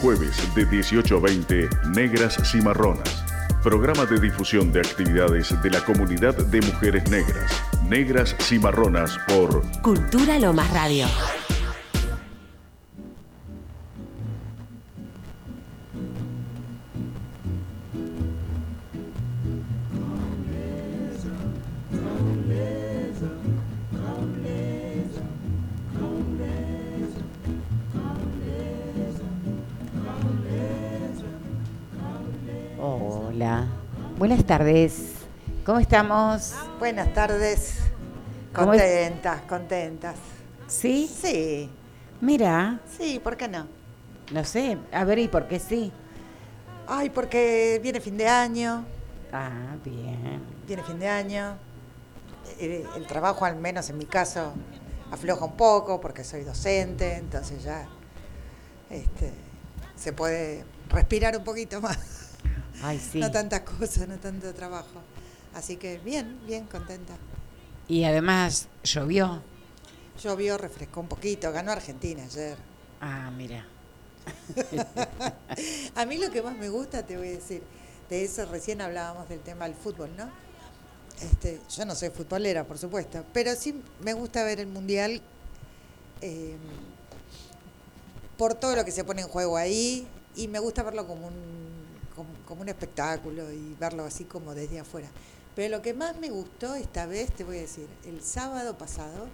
jueves de 18 a 20, Negras Cimarronas. Programa de difusión de actividades de la comunidad de mujeres negras. Negras Cimarronas por Cultura Lomas Radio. Tardes. ¿Cómo estamos? Buenas tardes. Contentas, contentas. ¿Sí? Sí, Mira, sí, ¿por qué no? no sé, a ver, ¿y por qué sí? Ay, porque viene fin de año, Ah, bien. viene fin de año. Eh, El trabajo, al menos en mi caso, afloja un poco porque soy docente, entonces ya este, se puede respirar un poquito más. Ay, sí. No tantas cosas, no tanto trabajo. Así que bien, bien contenta. Y además llovió. Llovió, refrescó un poquito, ganó Argentina ayer. Ah, mira. A mí lo que más me gusta, te voy a decir, de eso recién hablábamos del tema del fútbol, ¿no? Este, yo no soy futbolera, por supuesto, pero sí me gusta ver el mundial eh, por todo lo que se pone en juego ahí y me gusta verlo como un, como, un espectáculo y verlo así como desde afuera. Pero lo que más me gustó esta vez, te voy a decir, el sábado pasado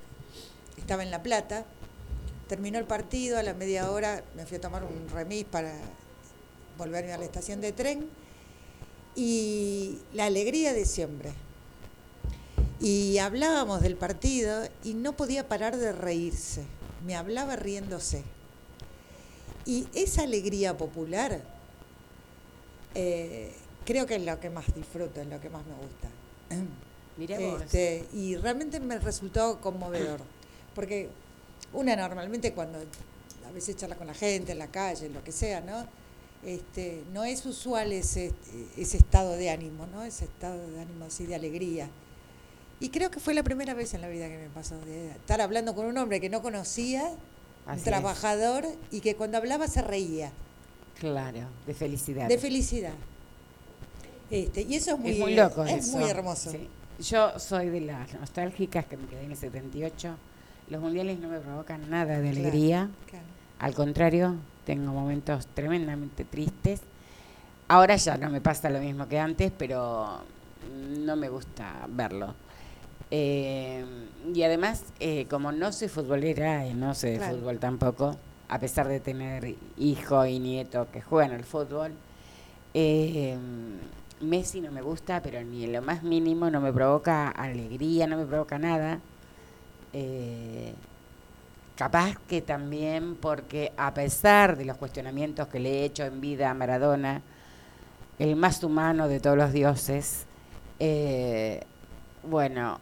estaba en La Plata, terminó el partido, a la media hora me fui a tomar un remis para volverme a la estación de tren y la alegría de siempre. Y hablábamos del partido y no podía parar de reírse, me hablaba riéndose. Y esa alegría popular eh, creo que es lo que más disfruto, es lo que más me gusta. Este, y realmente me resultó conmovedor, porque una normalmente cuando a veces charla con la gente en la calle, lo que sea, ¿no? Este, no es usual ese, ese estado de ánimo, ¿no? Ese estado de ánimo así de alegría. Y creo que fue la primera vez en la vida que me pasó de estar hablando con un hombre que no conocía, es. trabajador, y que cuando hablaba se reía, Claro, de felicidad. de felicidad. Este, y eso es muy, es muy loco es eso. muy hermoso. Sí. Yo soy de las nostálgicas que me quedé en el 78. Los mundiales no me provocan nada de alegría. claro. Al contrario, tengo momentos tremendamente tristes. Ahora ya no me pasa lo mismo que antes, pero no me gusta verlo. Eh, y además, eh, como no soy futbolera y no sé de fútbol tampoco, a pesar de tener hijo y nieto que juegan al fútbol, eh, Messi no me gusta, pero ni en lo más mínimo no me provoca alegría, no me provoca nada. Eh, capaz que también porque a pesar de los cuestionamientos que le he hecho en vida a Maradona, el más humano de todos los dioses, eh, bueno,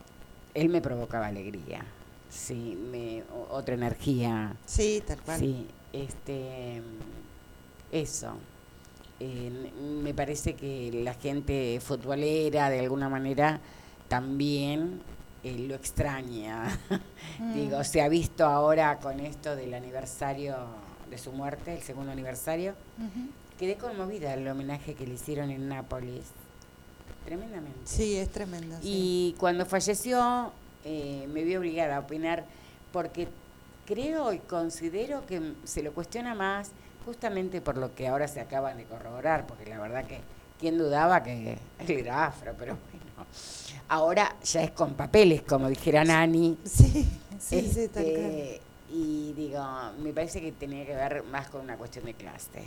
él me provocaba alegría, sí, me, otra energía, Sí, tal cual. sí, este, eso. Eh, me parece que la gente futbolera de alguna manera también eh, lo extraña. Mm. Digo, se ha visto ahora con esto del aniversario de su muerte, el segundo aniversario. Quedé conmovida el homenaje que le hicieron en Nápoles. Tremendamente. Sí, es tremendo. sí. Y cuando falleció, eh, me vi obligada a opinar porque creo y considero que se lo cuestiona más justamente por lo que ahora se acaban de corroborar, porque la verdad que quién dudaba que él era afro, pero bueno. Ahora ya es con papeles, como dijera Nani. Sí, sí, sí, tal cual. Este, y digo, me parece que tenía que ver más con una cuestión de clase.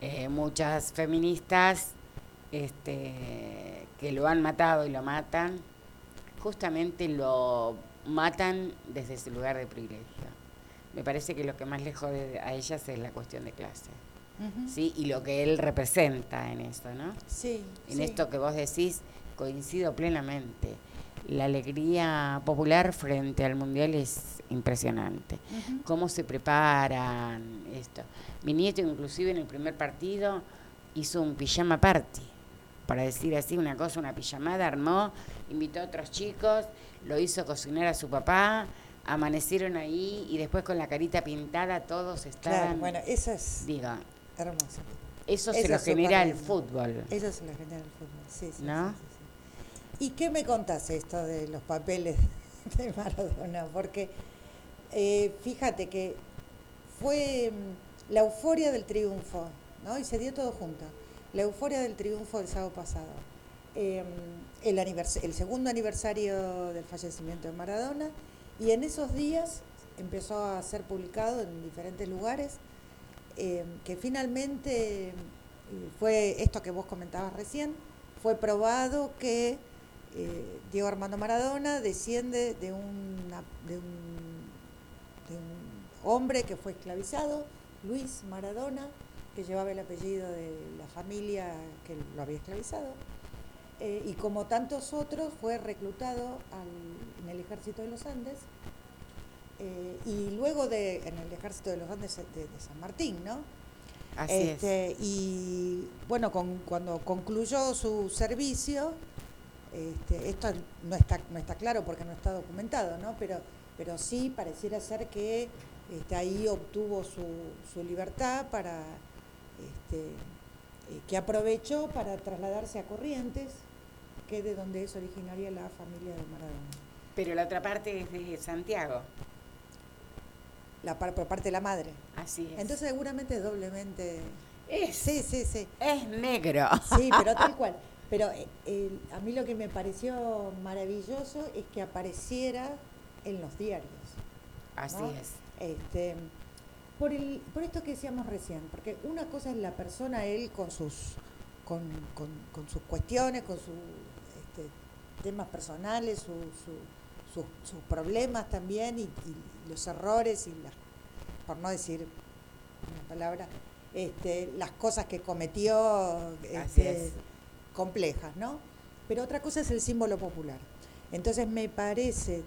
Eh, muchas feministas este, que lo han matado y lo matan, justamente lo matan desde ese lugar de privilegio. Me parece que lo que más le jode a ellas es la cuestión de clase. ¿sí? Y lo que él representa en esto, ¿no? Sí, En sí. esto que vos decís, coincido plenamente. La alegría popular frente al mundial es impresionante. Cómo se preparan esto. Mi nieto inclusive en el primer partido hizo un pijama party, para decir así una cosa, una pijamada, armó, invitó a otros chicos, lo hizo cocinar a su papá, amanecieron ahí y después con la carita pintada todos estaban. Claro, bueno, eso es Digo, hermoso. eso, Eso se lo genera el fútbol. Eso se lo genera el fútbol, sí, sí, ¿No? sí, sí. ¿Y qué me contás esto de los papeles de Maradona? Porque eh, fíjate que fue mm, la euforia del triunfo, ¿no? Y se dio todo junto. La euforia del triunfo del sábado pasado. Eh, el, el segundo aniversario del fallecimiento de Maradona. Y en esos días empezó a ser publicado en diferentes lugares eh, que finalmente eh, fue esto que vos comentabas recién, fue probado que eh, Diego Armando Maradona desciende de, una- de un, de un hombre que fue esclavizado, Luis Maradona, que llevaba el apellido de la familia que lo había esclavizado, eh, y como tantos otros fue reclutado al- en el ejército de los Andes, eh, y luego de, en el ejército de los Andes de, de San Martín, ¿no? Así es. Este, Y bueno, con- cuando concluyó su servicio, este, esto no está, no está claro porque no está documentado, ¿no? Pero, pero sí pareciera ser que este, ahí obtuvo su, su libertad para este, eh, que aprovechó para trasladarse a Corrientes, que es de donde es originaria la familia de Maradona. Pero la otra parte es de Santiago. La, par- por parte de la madre. Así es. Entonces seguramente es doblemente... es, Sí, sí, sí. es negro. Sí, pero tal cual. Pero eh, a mí lo que me pareció maravilloso es que apareciera en los diarios. Así ¿no? es. Este, por, el, por esto que decíamos recién, porque una cosa es la persona, él con sus, con, con- con sus cuestiones, con sus este, temas personales, su- su- sus, sus problemas también y, y los errores y las, por no decir una palabra, este, las cosas que cometió este, es. complejas, ¿no? Pero otra cosa es el símbolo popular. Entonces me parece,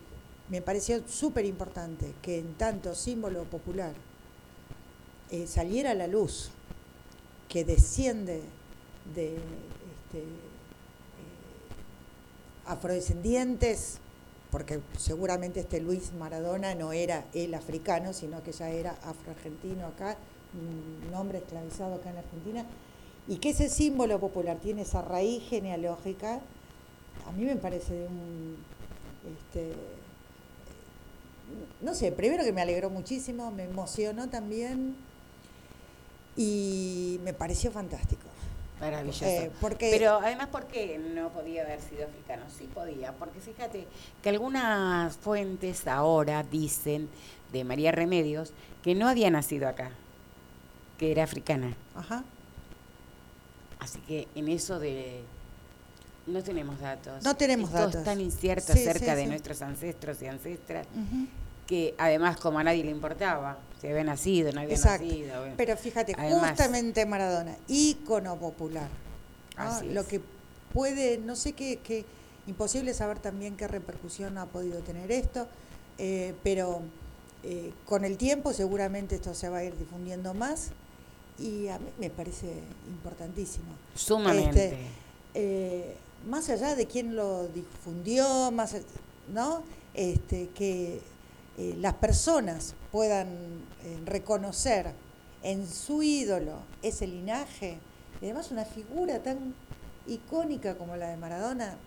me pareció súper importante que en tanto símbolo popular eh, saliera a la luz que desciende de este, afrodescendientes, porque seguramente este Luis Maradona no era el africano, sino que ya era afroargentino acá, un hombre esclavizado acá en Argentina, y que ese símbolo popular tiene esa raíz genealógica, a mí me parece de un... Este, no sé, primero que me alegró muchísimo, me emocionó también y me pareció fantástico. Maravilloso. Eh, porque Pero además, ¿por qué no podía haber sido africano? Sí podía, porque fíjate que algunas fuentes ahora dicen de María Remedios que no había nacido acá, que era africana. Ajá. Así que en eso de... No tenemos datos. No tenemos Esto datos. es tan incierto Sí, acerca sí, de sí. nuestros ancestros y ancestras Ujú. Que además como a nadie le importaba si había nacido, no había Exacto. nacido. bueno. Pero fíjate, Además- justamente Maradona, ícono popular. ¿no? Así Lo que puede, no sé qué, qué- imposible saber también qué repercusión ha podido tener esto, eh, pero eh, con el tiempo seguramente esto se va a ir difundiendo más y a mí me parece importantísimo. Sumamente. Este, eh, más allá de quién lo difundió, más, ¿no? Este, que eh, las personas puedan eh, reconocer en su ídolo ese linaje, y además una figura tan icónica como la de Maradona.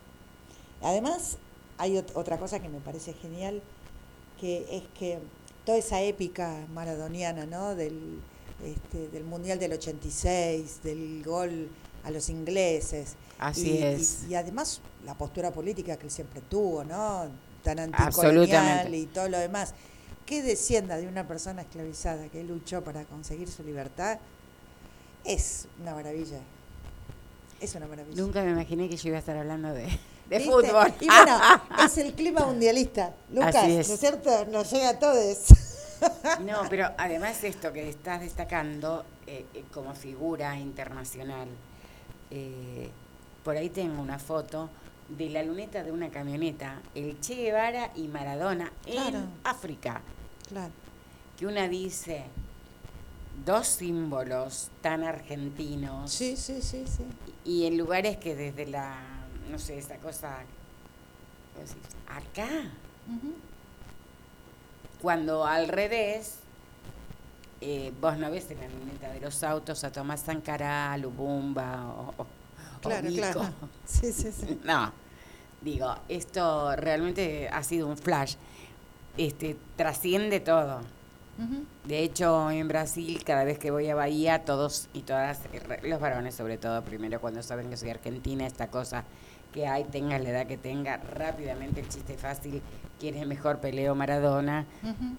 Además, hay ot- otra cosa que me parece genial, que es que toda esa épica maradoniana, ¿no? Del, este, del Mundial del 86, del gol a los ingleses. Así y, es. Y, y además la postura política que él siempre tuvo, ¿no? Tan anticolonial y todo lo demás. Que descienda de una persona esclavizada que luchó para conseguir su libertad es una maravilla. Es una maravilla. Nunca me imaginé que yo iba a estar hablando de, de fútbol. Y bueno, es el clima mundialista. Lucas, es. ¿no es cierto? Nos llega a todos. No, pero además esto que estás destacando eh, eh, como figura internacional, eh, por ahí tengo una foto de la luneta de una camioneta, el Che Guevara y Maradona Claro. en África, Claro. que una dice dos símbolos tan argentinos Sí, sí, sí, sí. y en lugares que desde la, no sé, esa cosa, acá, Ujú. cuando al revés, eh, vos no ves en la luneta de los autos a Tomás Sancará, Lubumba o, o- Claro, claro. Sí, sí, sí. No, digo, esto realmente ha sido un flash. Este, trasciende todo. De hecho, en Brasil, cada vez que voy a Bahía, todos y todas, los varones sobre todo, primero cuando saben que soy argentina, esta cosa que hay, tengas la edad que tenga, rápidamente el chiste fácil, ¿quién es mejor, Peleo Maradona?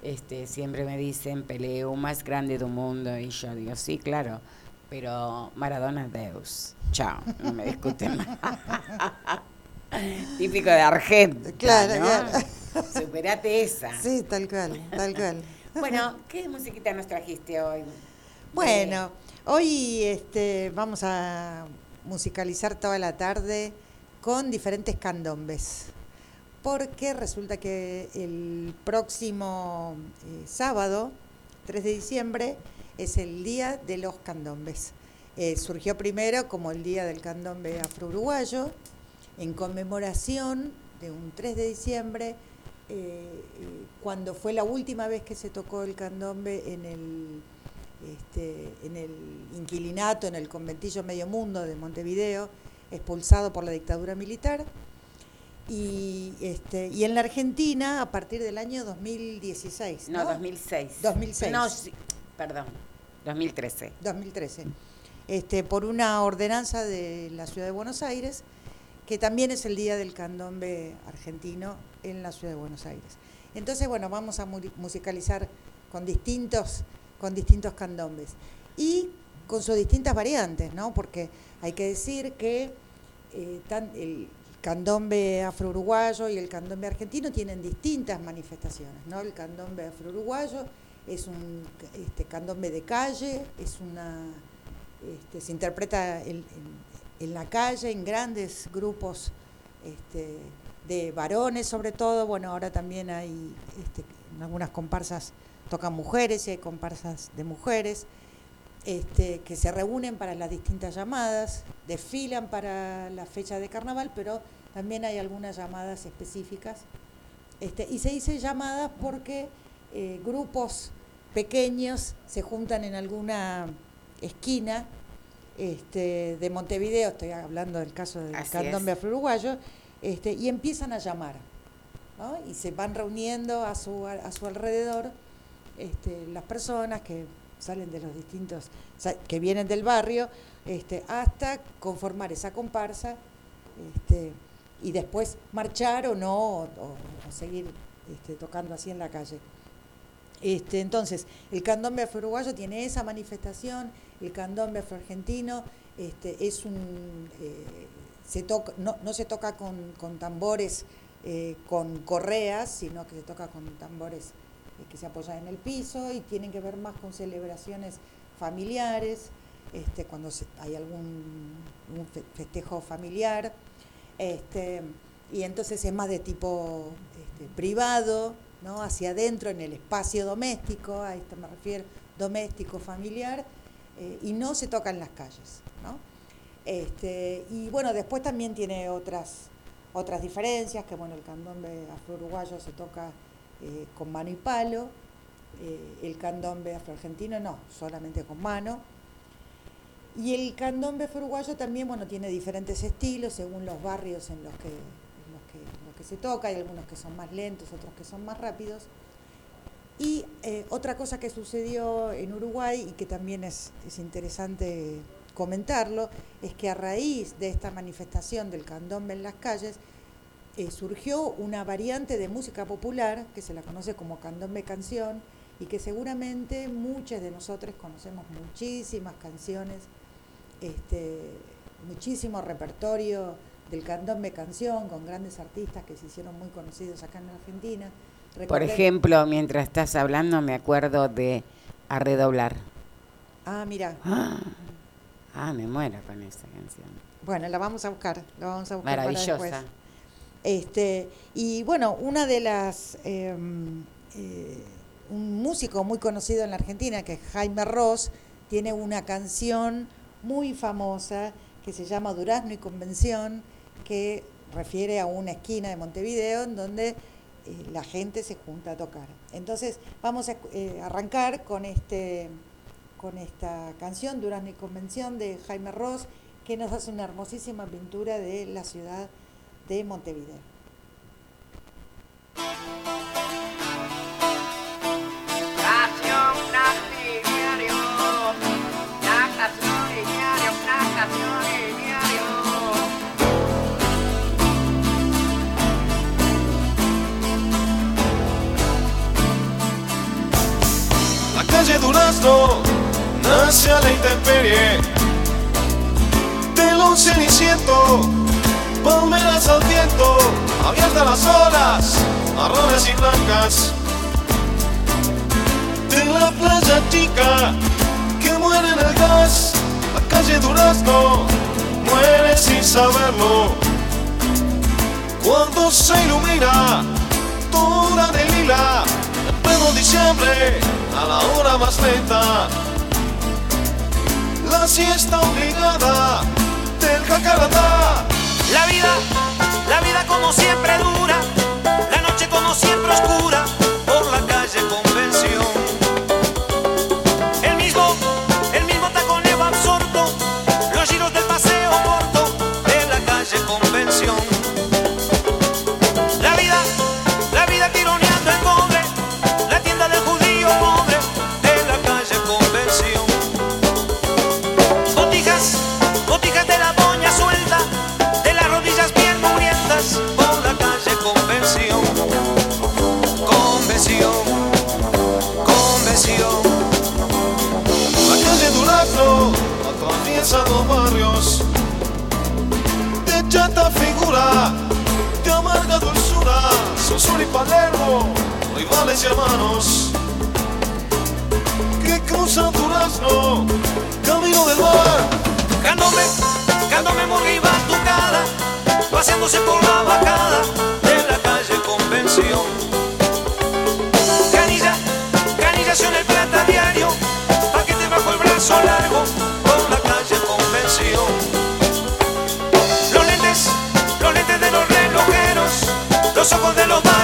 Este, siempre me dicen Peleo más grande del mundo y yo digo, sí, claro, pero Maradona Deus. Chao, no me discuten más. Típico de Argentina, Claro, ¿no? claro. Superate esa. Sí, tal cual, tal cual. Bueno, ¿qué musiquita nos trajiste hoy? Bueno, hoy este, vamos a musicalizar toda la tarde con diferentes candombes. Porque resulta que el próximo eh, sábado, 3 de diciembre, es el día de los candombes. Eh, surgió primero como el día del candombe afro-uruguayo, en conmemoración de un 3 de diciembre, eh, cuando fue la última vez que se tocó el candombe en el este, en el inquilinato, en el conventillo Medio Mundo de Montevideo, expulsado por la dictadura militar. Y, este, y en la Argentina a partir del año 2016. No, ¿no? 2006. 2006. No, sí, perdón, 2013. 2013. Este, por una ordenanza de la ciudad de Buenos Aires, que también es el día del candombe argentino en la ciudad de Buenos Aires. Entonces, bueno, vamos a musicalizar con distintos, con distintos candombes y con sus distintas variantes, ¿no? Porque hay que decir que eh, el candombe afro-uruguayo y el candombe argentino tienen distintas manifestaciones, ¿no? El candombe afro-uruguayo es un este, candombe de calle, es una este, se interpreta en, la calle, en grandes grupos este, de varones sobre todo, bueno, ahora también hay, en algunas comparsas tocan mujeres y hay comparsas de mujeres, que se reúnen para las distintas llamadas, desfilan para la fecha de carnaval, pero también hay algunas llamadas específicas. Este, y se dice llamadas porque eh, grupos pequeños se juntan en alguna esquina este, de Montevideo, estoy hablando del caso del Así candombe afro-uruguayo, este, y empiezan a llamar, ¿no? y se van reuniendo a su, a su alrededor este, las personas que salen de los distintos, que vienen del barrio, este, hasta conformar esa comparsa este, y después marchar o no, o, o- o seguir este, tocando así en la calle. Este, entonces, el candombe afro-uruguayo tiene esa manifestación, el candombe afro-argentino este, es un, eh, se toca, no, no se toca con, con tambores eh, con correas, sino que se toca con tambores eh, que se apoyan en el piso y tienen que ver más con celebraciones familiares, este, cuando se- hay algún festejo familiar, este, y entonces es más de tipo este, privado, ¿no? hacia adentro en el espacio doméstico, a esto me refiero, doméstico, familiar, eh, y no se toca en las calles. ¿no? Este, y bueno, después también tiene otras, otras diferencias, que bueno, el candombe afro-uruguayo se toca eh, con mano y palo, eh, el candombe afro-argentino no, solamente con mano. Y el candombe afro-uruguayo también, bueno, tiene diferentes estilos según los barrios en los que, que, se toca, hay algunos que son más lentos, otros que son más rápidos. Y eh, otra cosa que sucedió en Uruguay y que también es, es interesante comentarlo, es que a raíz de esta manifestación del candombe en las calles, eh, surgió una variante de música popular que se la conoce como candombe canción y que seguramente muchos de nosotros conocemos muchísimas canciones, este, muchísimo repertorio del candombe canción con grandes artistas que se hicieron muy conocidos acá en Argentina. Por ejemplo, mientras estás hablando, me acuerdo de A Redoblar. Ah, mira, Ah, ah, me muero con esa canción. bueno, la vamos a buscar, la vamos a buscar para Maravillosa. después. Este, y bueno, una de las, eh, eh, un músico muy conocido en la Argentina, que es Jaime Ross, tiene una canción muy famosa que se llama Durazno y Convención, que refiere a una esquina de Montevideo en donde eh, la gente se junta a tocar. Entonces vamos a eh, arrancar con, este, con esta canción, Durazno y Convención, de Jaime Ross, que nos hace una hermosísima pintura de la ciudad de Montevideo. Calle Durazno nace a la intemperie del once ceniciento, palmeras al viento, abiertas las olas, marrones y blancas. De la playa chica que muere en el gas, la calle Durazno muere sin saberlo. Cuando se ilumina toda de lila, pleno diciembre, a la hora más lenta, la siesta obligada del jacaratá. La vida, la vida como siempre dura, la noche como siempre oscura, Sosur y Palermo, rivales y hermanos que cruzan Durazno, camino del mar. Cándome, cándome muy batucada, paseándose por la bajada los ojos de los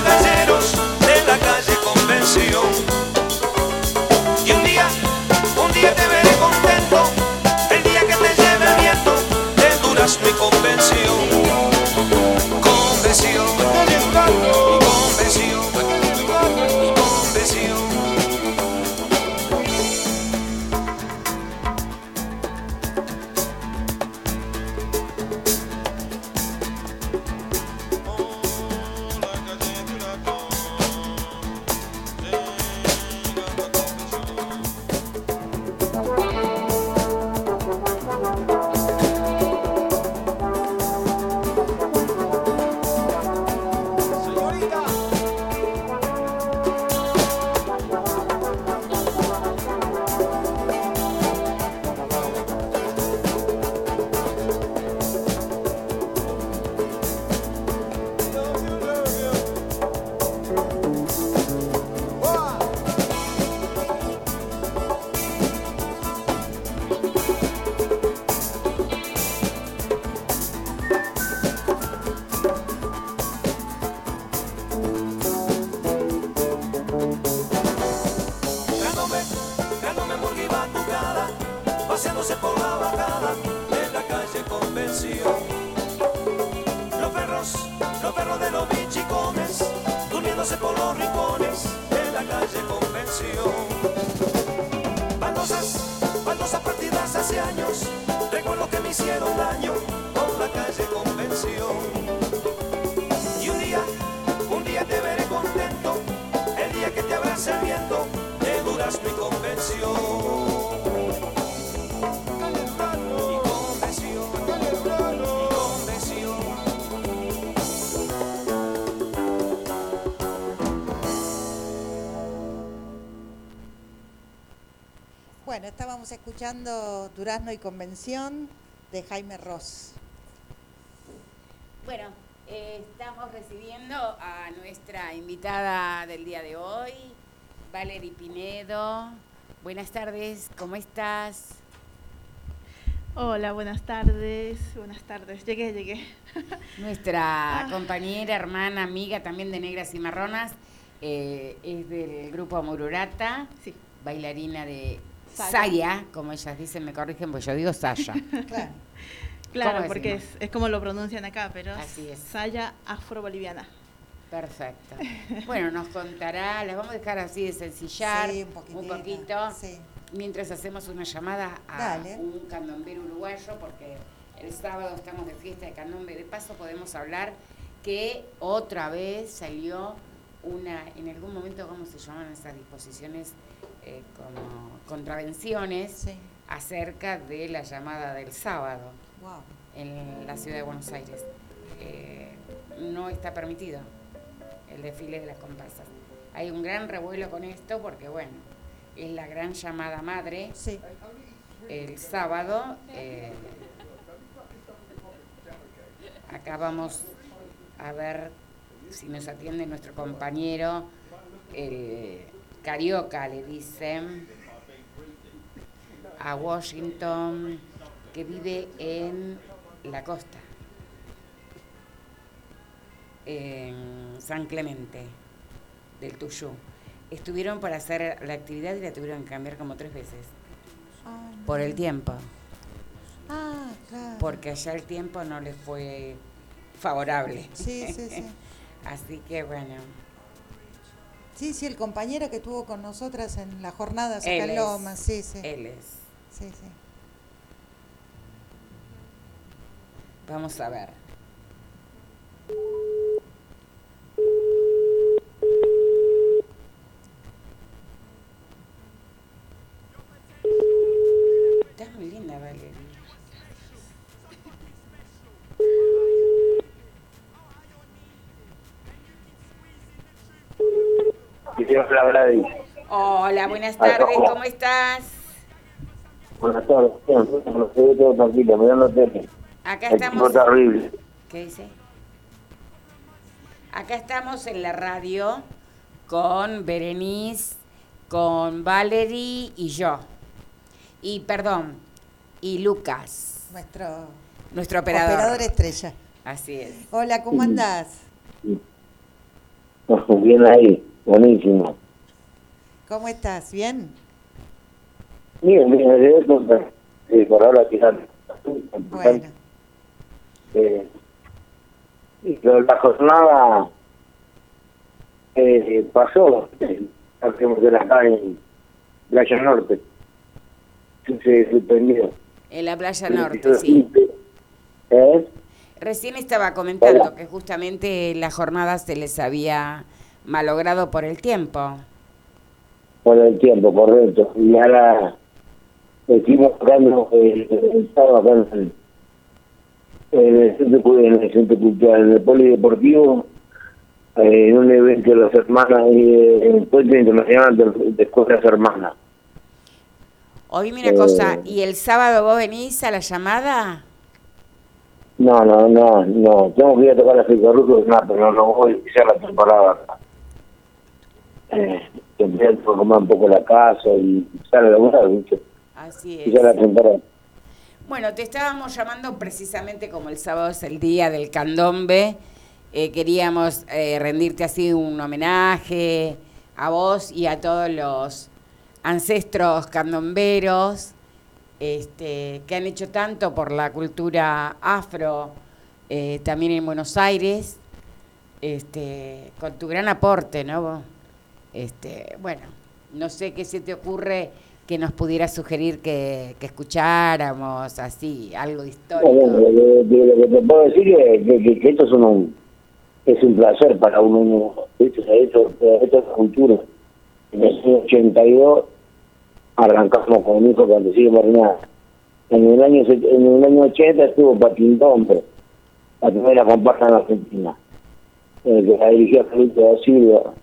estábamos escuchando Durazno y Convención de Jaime Ross. Bueno, eh, estamos recibiendo a nuestra invitada del día de hoy, Valerie Pinedo. Buenas tardes, ¿cómo estás? Hola, buenas tardes. Buenas tardes. Llegué, llegué. Nuestra Ah. compañera, hermana, amiga también de Negras y Marronas eh, es del grupo Mururata, Sí. bailarina de Saya. Como ellas dicen, me corrigen, pues yo digo Saya. Claro. Claro, ¿Cómo porque es, es como lo pronuncian acá, pero Así es. Saya afro-boliviana. Perfecto. Bueno, nos contará, las vamos a dejar así de sencillar Sí, un poquitito. poquito, Sí. mientras hacemos una llamada a Dale. un candombero uruguayo, porque el sábado estamos de fiesta de candombe. De paso podemos hablar que otra vez salió una, en algún momento, ¿cómo se llaman esas disposiciones? Eh, como contravenciones Sí. acerca de la llamada del sábado Wow. en la ciudad de Buenos Aires. Eh, no está permitido el desfile de las comparsas. Hay un gran revuelo con esto porque, bueno, es la gran llamada madre Sí. el sábado. eh, acá vamos a ver si nos atiende nuestro compañero, el Carioca, le dicen, a Washington, que vive en la costa, en San Clemente, del Tuyú. Estuvieron para hacer la actividad y la tuvieron que cambiar como tres veces, Ah, por el tiempo Ah, claro. porque allá el tiempo no les fue favorable. Sí, sí, sí. Así que bueno, Sí, sí, el compañero que estuvo con nosotras en la jornada acá en. Lomas, sí, sí. él es. Sí, sí. Vamos a ver. Hola, buenas tardes, ¿cómo estás? Buenas tardes. Ve todo tranquilo, mirando tele. Acá El estamos. está horrible. ¿Qué dice? Acá estamos en la radio con Berenice, con Valerie y yo. Y perdón, y Lucas, Nuestro nuestro operador. operador estrella. Así es. Hola, ¿cómo andás? Bien ahí, buenísimo. ¿Cómo estás? ¿Bien? Bien, bien, sí, por ahora quizás. Bueno. Eh, y lo- la jornada eh, pasó, eh, hacemos de la acá en Playa Norte. Se suspendió. En la playa norte, sí. 15. ¿Eh? Recién estaba comentando Hola. que justamente la jornada se les había malogrado por el tiempo. Por el tiempo, correcto. Y ahora estuvimos tocando el, el sábado acá en el, en el centro, en el centro cultural, en el polideportivo, eh, en un evento de las hermanas, eh, en el puente internacional de, de escuelas hermanas. Oíme una Eh. cosa, ¿y el sábado vos venís a la llamada? No, no, no, no, tengo que ir a tocar la Fica Ruso, no, pero no, no voy a iniciar la temporada acá. Eh, formar un poco la casa y empezar a laburar, ¿viste? Así es. Iniciar la temporada. Bueno, te estábamos llamando precisamente como el sábado es el día del candombe. eh, queríamos eh, rendirte así un homenaje a vos y a todos los ancestros candomberos este, que han hecho tanto por la cultura afro eh, también en Buenos Aires, este, con tu gran aporte, ¿no? Este, bueno, no sé qué se te ocurre que nos pudiera sugerir que, que escucháramos así, algo de Bueno, histórico. lo, que- te puedo decir es que, esto es un, es un placer para uno. esto, esto, esto es cultura. En el año 82 arrancamos con hijo antes sigue nada. En el año en el año 80 estuvo Patintón, pero la primera comparsa en Argentina, eh, que la dirigía Felipe da Silva.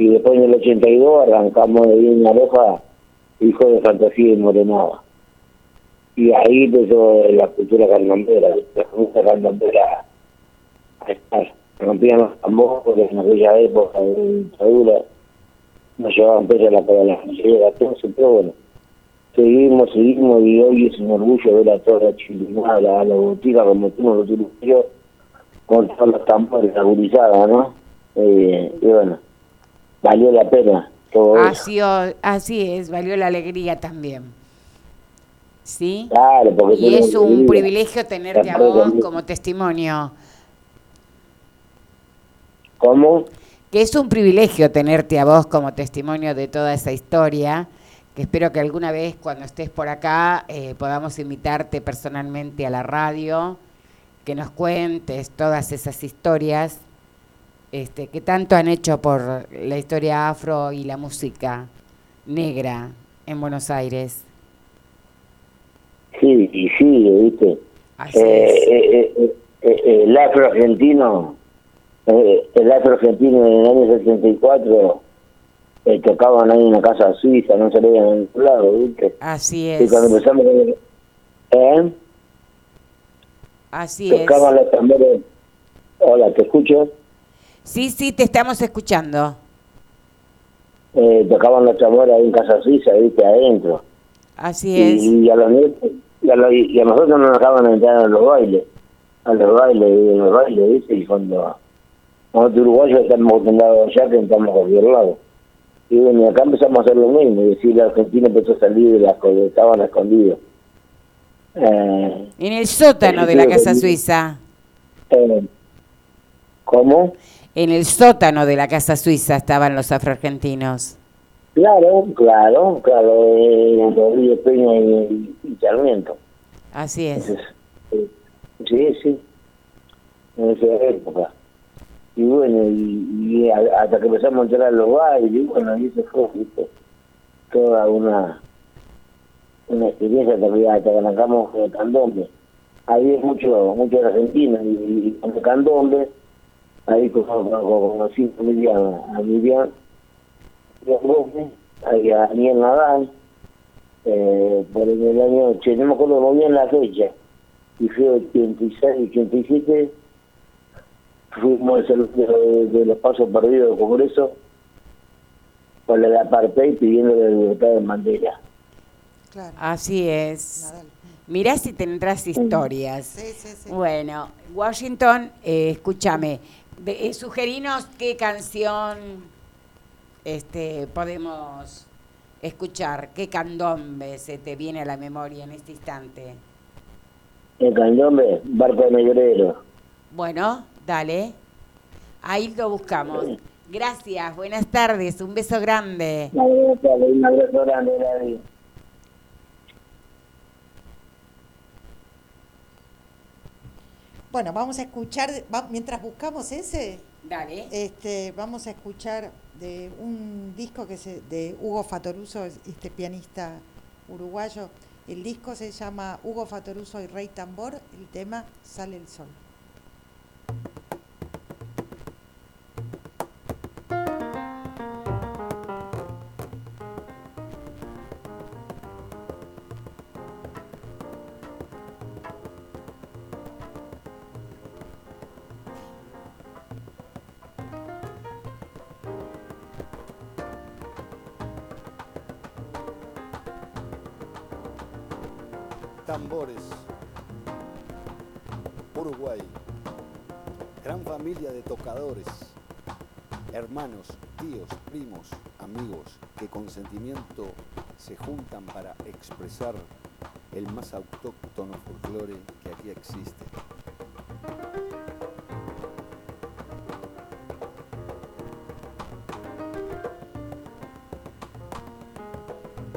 Y después en el 82 arrancamos de Viña Roja, hijo de Fantasía y Morenada y ahí empezó la cultura carnambera, la cultura carnambera a estar. Rompían los tambores en aquella época de dictadura, nos llevaban presos a la la todo eso, pero bueno, seguimos seguimos y hoy es un orgullo ver a toda la chilenada, a la botica como metimos los uruguayos con todos los tambores agurizados, ¿no? Eh, y bueno, valió la pena todo eso. Así, o- así es, valió la alegría también. ¿Sí? Claro, porque Y es un privilegio tenerte a vos como testimonio. ¿Cómo? Que es un privilegio tenerte a vos como testimonio de toda esa historia. Que espero que alguna vez cuando estés por acá eh, podamos invitarte personalmente a la radio, que nos cuentes todas esas historias este, que tanto han hecho por la historia afro y la música negra en Buenos Aires. Sí, y sigue, ¿viste? Así Eh, es. eh, eh, eh, eh, el afro argentino, el afro argentino en el año 64 eh, tocaban ahí en la casa suiza, no se veían en el lado, ¿viste? Así Y es. cuando empezamos ¿Eh? Así es. Tocaban los tambores. Hola, ¿te escucho? Sí, sí, te estamos escuchando. Eh, tocaban los tambores ahí en casa suiza, ¿viste? Adentro. Así es. Y, y a los nietos- y a, los- y a nosotros no nos dejaban entrar a los bailes, a los bailes, y a los bailes, ¿viste? Y cuando nosotros uruguayos estamos acostumbrados allá que entramos a cualquier lado. Y bueno, acá empezamos a hacer lo mismo, y decir, la Argentina empezó a salir de las que estaban escondidos. Eh, En el sótano de la Casa Suiza. eh, ¿Cómo? En el sótano de la Casa Suiza estaban los afroargentinos. Claro, claro, claro, eh, Rodríguez Peña y, y Sarmiento. Así es. Entonces, eh, sí, sí, en esa época. Y bueno, y, y a- hasta que empezamos a entrar a los y bueno, y eso fue ¿viste? toda una una experiencia también hasta que arrancamos el candombe. Ahí es mucho, mucho argentino, y, y con el candombe, ahí con- con- con- conocí a Miriam, a Daniel Nadal, eh, por en el año, che, no me acuerdo muy bien la fecha, y fue 86, 87, fuimos de, de los pasos perdidos del Congreso, con la de apartheid pidiendo la libertad de Mandela. Claro. Así es. Nadal. Mirá si tendrás historias. Sí, sí, sí. Bueno, Washington, eh, escúchame, de- eh, sugerinos qué canción este, podemos escuchar, qué candombe se te viene a la memoria en este instante. El candombe, Barco de Negrero. Bueno, dale, ahí lo buscamos. Gracias, buenas tardes, un beso grande. Un abrazo, un abrazo grande, David. Bueno, vamos a escuchar, va- mientras buscamos ese, Dale. este, vamos a escuchar de un disco que se, de Hugo Fatoruso, este pianista uruguayo. El disco se llama Hugo Fatoruso y Rey Tambor, el tema Sale el Sol. Tocadores. Hermanos, tíos, primos, amigos que con sentimiento se juntan para expresar el más autóctono folclore que aquí existe.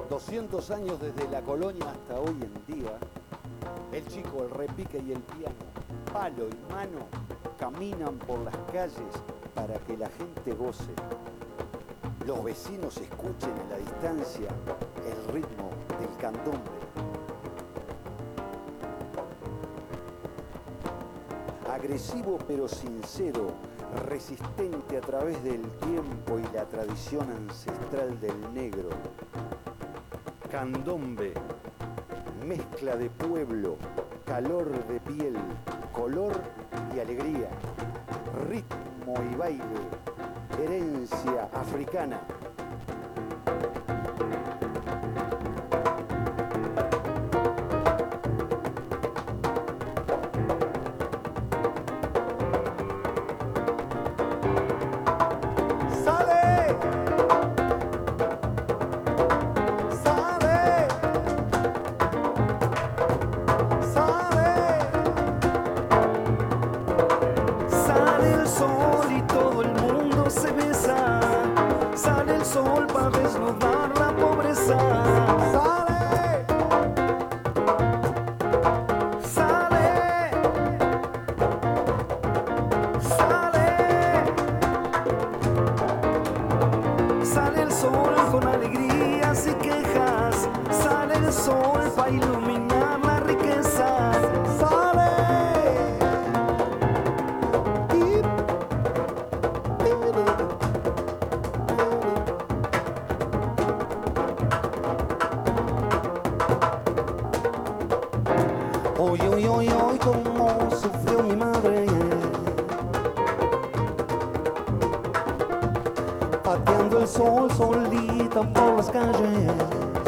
...200 años desde la colonia hasta hoy en día... ...el chico, el repique y el piano... ...palo y mano... ...caminan por las calles... ...para que la gente goce... ...los vecinos escuchen a la distancia... ...el ritmo del candombe... agresivo pero sincero, resistente a través del tiempo y la tradición ancestral del negro. Candombe, mezcla de pueblo, calor de piel, color y alegría, ritmo y baile, herencia africana. Pateando el sol solita por las calles.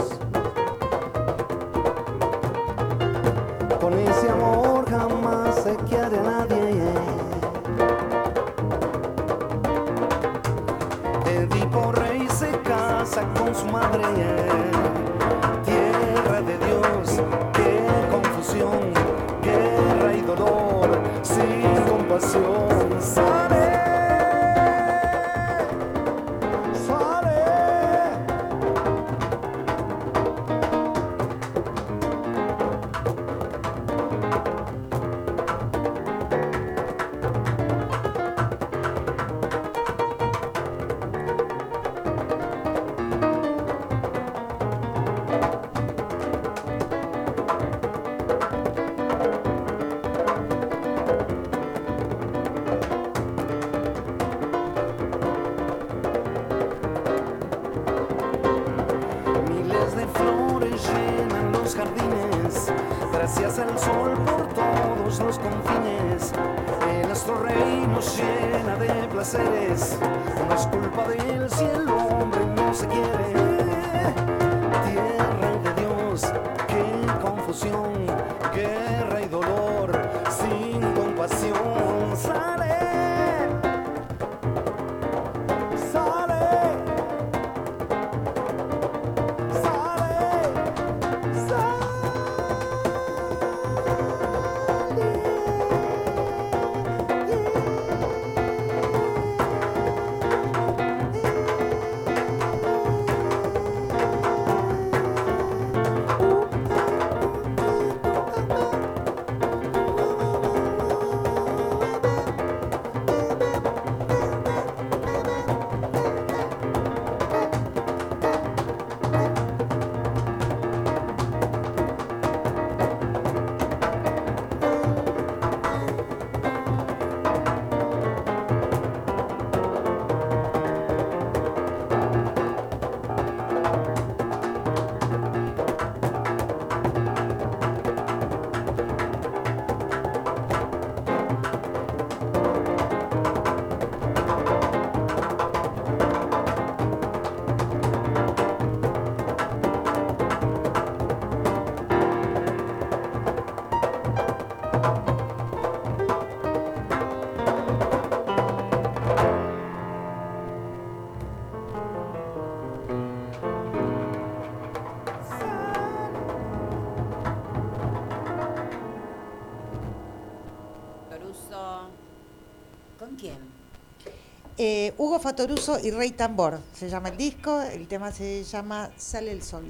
Eh, Hugo Fatoruso y Rey Tambor, se llama el disco, el tema se llama Sale el Sol.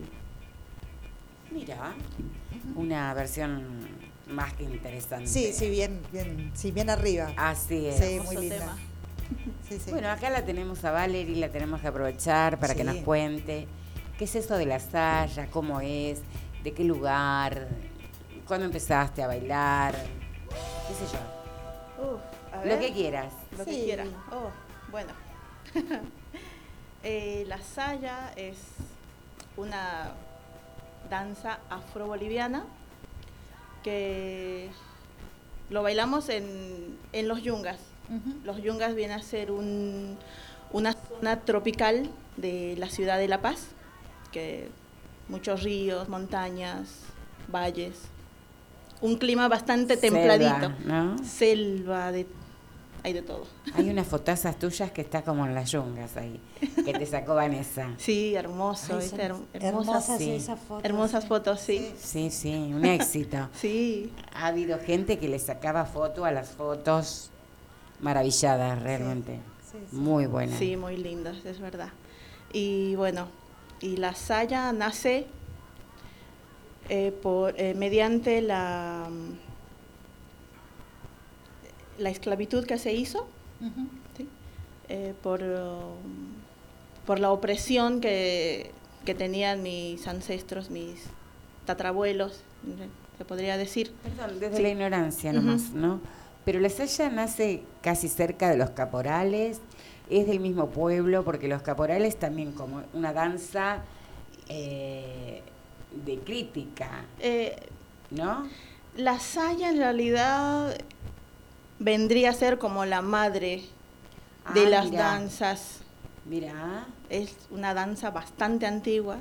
Mira, una versión más que interesante. Sí, sí, bien, bien, sí, bien arriba. Así es. Sí, muy linda. Sí, sí. Bueno, acá la tenemos a Valerie, la tenemos que aprovechar para que nos cuente qué es eso de la saya, cómo es, de qué lugar, cuándo empezaste a bailar, qué sé yo. A Lo que quieras. Lo Sí. que quiera. Oh, bueno. Eh, la saya es una danza afro-boliviana que lo bailamos en, en los yungas. Los yungas vienen a ser un- una zona tropical de la ciudad de La Paz, que muchos ríos, montañas, valles, un clima bastante Selva, templadito, ¿no? selva, de, hay de todo. Hay unas fotazas tuyas que está como en las yungas ahí, que te sacó Vanessa. Sí, hermoso, Ay, ¿viste? Her- hermosas sí. esas fotos. hermosas fotos, sí. Sí, sí, un éxito. Sí, Ha habido gente que le sacaba foto a las fotos maravilladas, realmente. Sí, sí. Muy buena. sí, muy lindas, es verdad. Y bueno, y la saya nace eh, por, eh, mediante la, la esclavitud que se hizo. Eh, por, por la opresión que, que tenían mis ancestros, mis, tatrabuelos, se podría decir. Perdón, desde Sí. la ignorancia nomás, ¿no? Pero la saya nace casi cerca de los caporales, es del mismo pueblo, porque los caporales también como una danza eh, de crítica, Eh, ¿no? la saya en realidad vendría a ser como la madre de Ah, las danzas. Mira, Es una danza bastante antigua.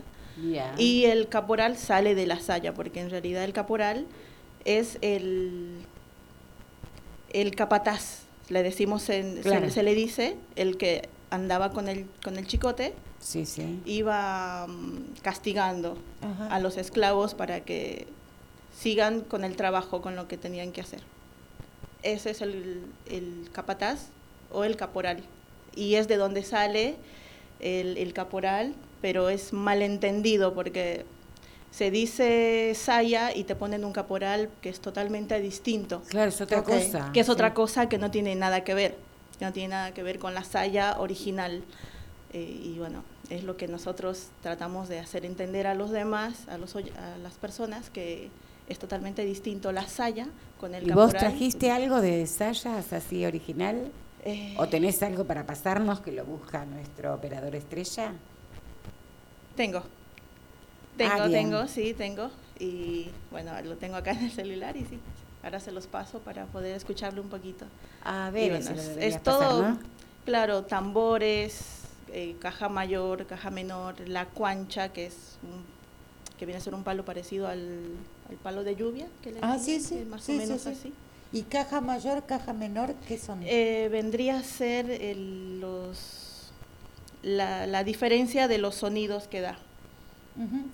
Y el caporal sale de la saya, porque en realidad el caporal es el, el capataz, le decimos en- se- Claro. se, le dice, el que andaba con el, con el chicote, Sí, sí. iba mm, castigando Ajá. a los esclavos para que sigan con el trabajo, con lo que tenían que hacer. Ese es el, el capataz o el caporal. Y es de donde sale el, el caporal, pero es malentendido porque se dice saya y te ponen un caporal que es totalmente distinto, Claro, es otra cosa. que es otra sí. cosa que no tiene nada que ver, que no tiene nada que ver con la saya original. Eh, y bueno, es lo que nosotros tratamos de hacer entender a los demás, a, los, oy- a las personas, que es totalmente distinto la saya con el ¿Y vos trajiste algo de sayas así original? Eh, ¿O tenés algo para pasarnos que lo busca nuestro operador estrella? Tengo. Tengo, Ah, tengo, sí, tengo. Y bueno, lo tengo acá en el celular y sí. Ahora se los paso para poder escucharlo un poquito. A ver, bueno, es, todo, claro, tambores, eh, caja mayor, caja menor, la cuancha, que es un- que viene a ser un palo parecido al, al palo de lluvia, que le Ah, sí, sí, eh, más sí, o menos sí. así. ¿Y caja mayor, caja menor, qué son? Eh, vendría a ser el- los la, la diferencia de los sonidos que da.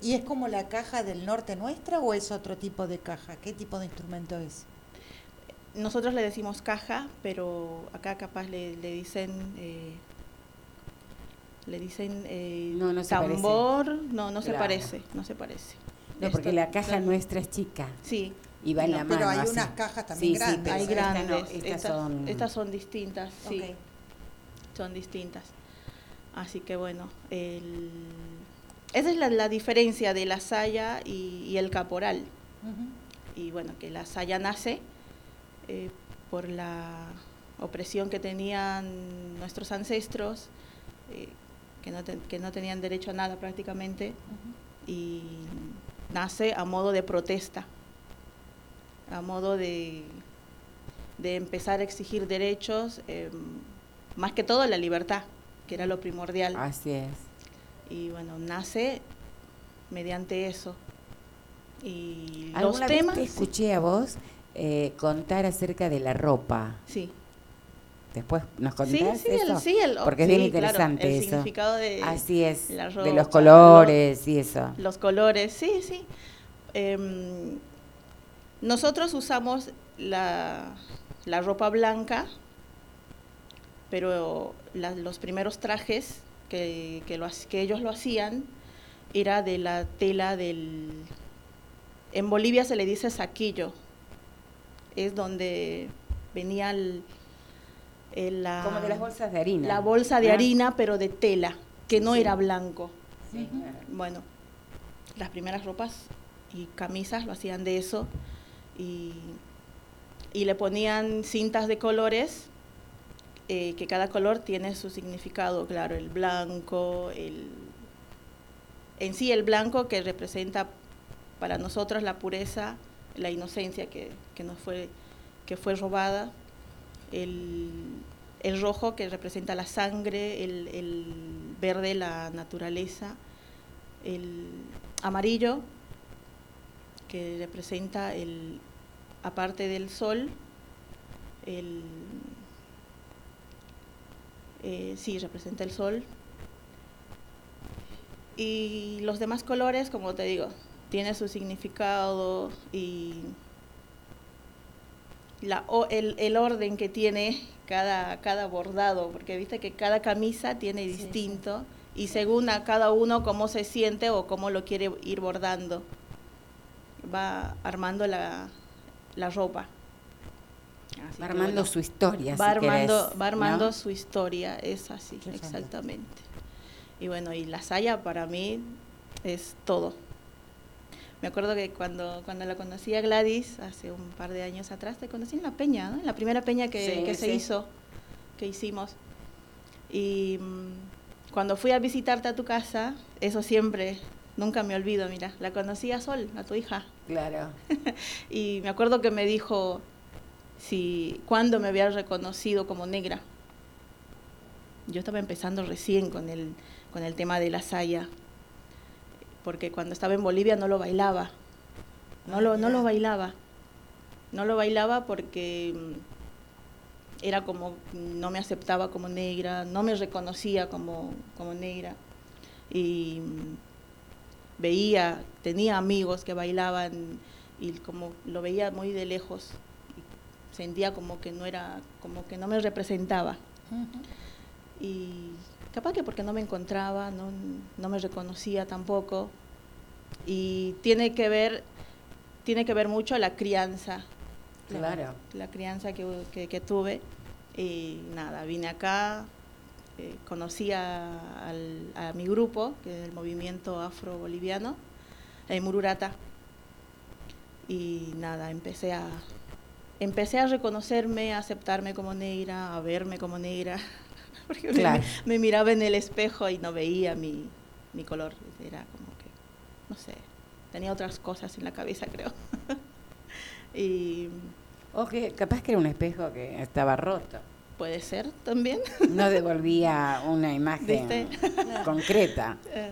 ¿Y es como la caja del norte nuestra o es otro tipo de caja? ¿Qué tipo de instrumento es? Nosotros le decimos caja, pero acá capaz le, le dicen eh, le dicen eh, No, no tambor, no, no se Claro. parece, no se parece. No, porque la caja claro. nuestra es chica Sí, y va en No, la pero mano. hay así. unas cajas también Sí, sí, grandes. pero hay esta no, grandes. estas estas, son... estas son distintas, sí, son distintas. Así que bueno, el- esa es la, la diferencia de la saya y, y el caporal. Ujú. y bueno, que la saya nace eh, por la opresión que tenían nuestros ancestros, eh, que, no te- que no tenían derecho a nada prácticamente, y nace a modo de protesta, a modo de, de empezar a exigir derechos, eh, más que todo la libertad, que era lo primordial. Así es. Y bueno, nace mediante eso. Y los ¿Alguna vez temas... te escuché a vos eh, contar acerca de la ropa? Sí. Después nos Sí, contás sí, eso. el, sí, el, Porque es sí, bien claro, interesante el eso. significado de Así es, de los colores y eso. los colores, sí, sí. Em, nosotros usamos la, la ropa blanca, pero la- los primeros trajes que, que, lo que ellos lo hacían era de la tela del... En Bolivia se le dice saquillo, es donde venía el, el- la, Como de las bolsas de harina. la bolsa de harina, pero de tela, que no Sí. era blanco. Sí, claro. Bueno, las primeras ropas y camisas lo hacían de eso y, y le ponían cintas de colores, eh, que cada color tiene su significado, claro, el blanco, el, en sí el blanco que representa para nosotros la pureza, la inocencia que, que nos fue, que fue robada, el, el rojo que representa la sangre, el, el verde la naturaleza, el amarillo que representa el aparte del sol, el eh, sí representa el sol. Y los demás colores, como te digo, tiene su significado y la, o- el, el orden que tiene cada, cada bordado, porque viste que cada camisa tiene Sí, distinto y según a cada uno cómo se siente o cómo lo quiere ir bordando, va armando la, la ropa. Así que Va armando su historia. va si armando, querés, va armando ¿no? su historia, es así, exactamente. Y bueno, y la saya para mí es todo. Me acuerdo que cuando, cuando la conocí a Gladys, hace un par de años atrás, te conocí en la peña, ¿no? En la primera peña que, Sí, que se hizo, que hicimos. Y mm, cuando fui a visitarte a tu casa, eso siempre, nunca me olvido, mira, la conocí a Sol, a tu hija. Claro. Y me acuerdo que me dijo si cuándo me había reconocido como negra. Yo estaba empezando recién con el, con el tema de la saya, porque cuando estaba en Bolivia no lo bailaba. No lo, no lo bailaba. No lo bailaba porque mm, era como, no me aceptaba como negra, no me reconocía como, como negra. Y mm, veía, tenía amigos que bailaban y como lo veía muy de lejos, sentía como que no era, como que no me representaba. Y capaz que porque no me encontraba, no, no me reconocía tampoco. Y tiene que ver, tiene que ver mucho la crianza. la- Claro. La, crianza que, que- que tuve. Y nada, vine acá, eh, conocí a, al- a mi grupo, que es el movimiento afro-boliviano, el Mururata. Y nada, empecé a, empecé a reconocerme, a aceptarme como negra, a verme como negra. Porque me- Claro. me, miraba en el espejo y no veía mi, mi color. Era como que, no sé, tenía otras cosas en la cabeza, creo. y O que capaz que era un espejo que estaba roto. puede ser también. No devolvía una imagen ¿Viste? concreta. Eh,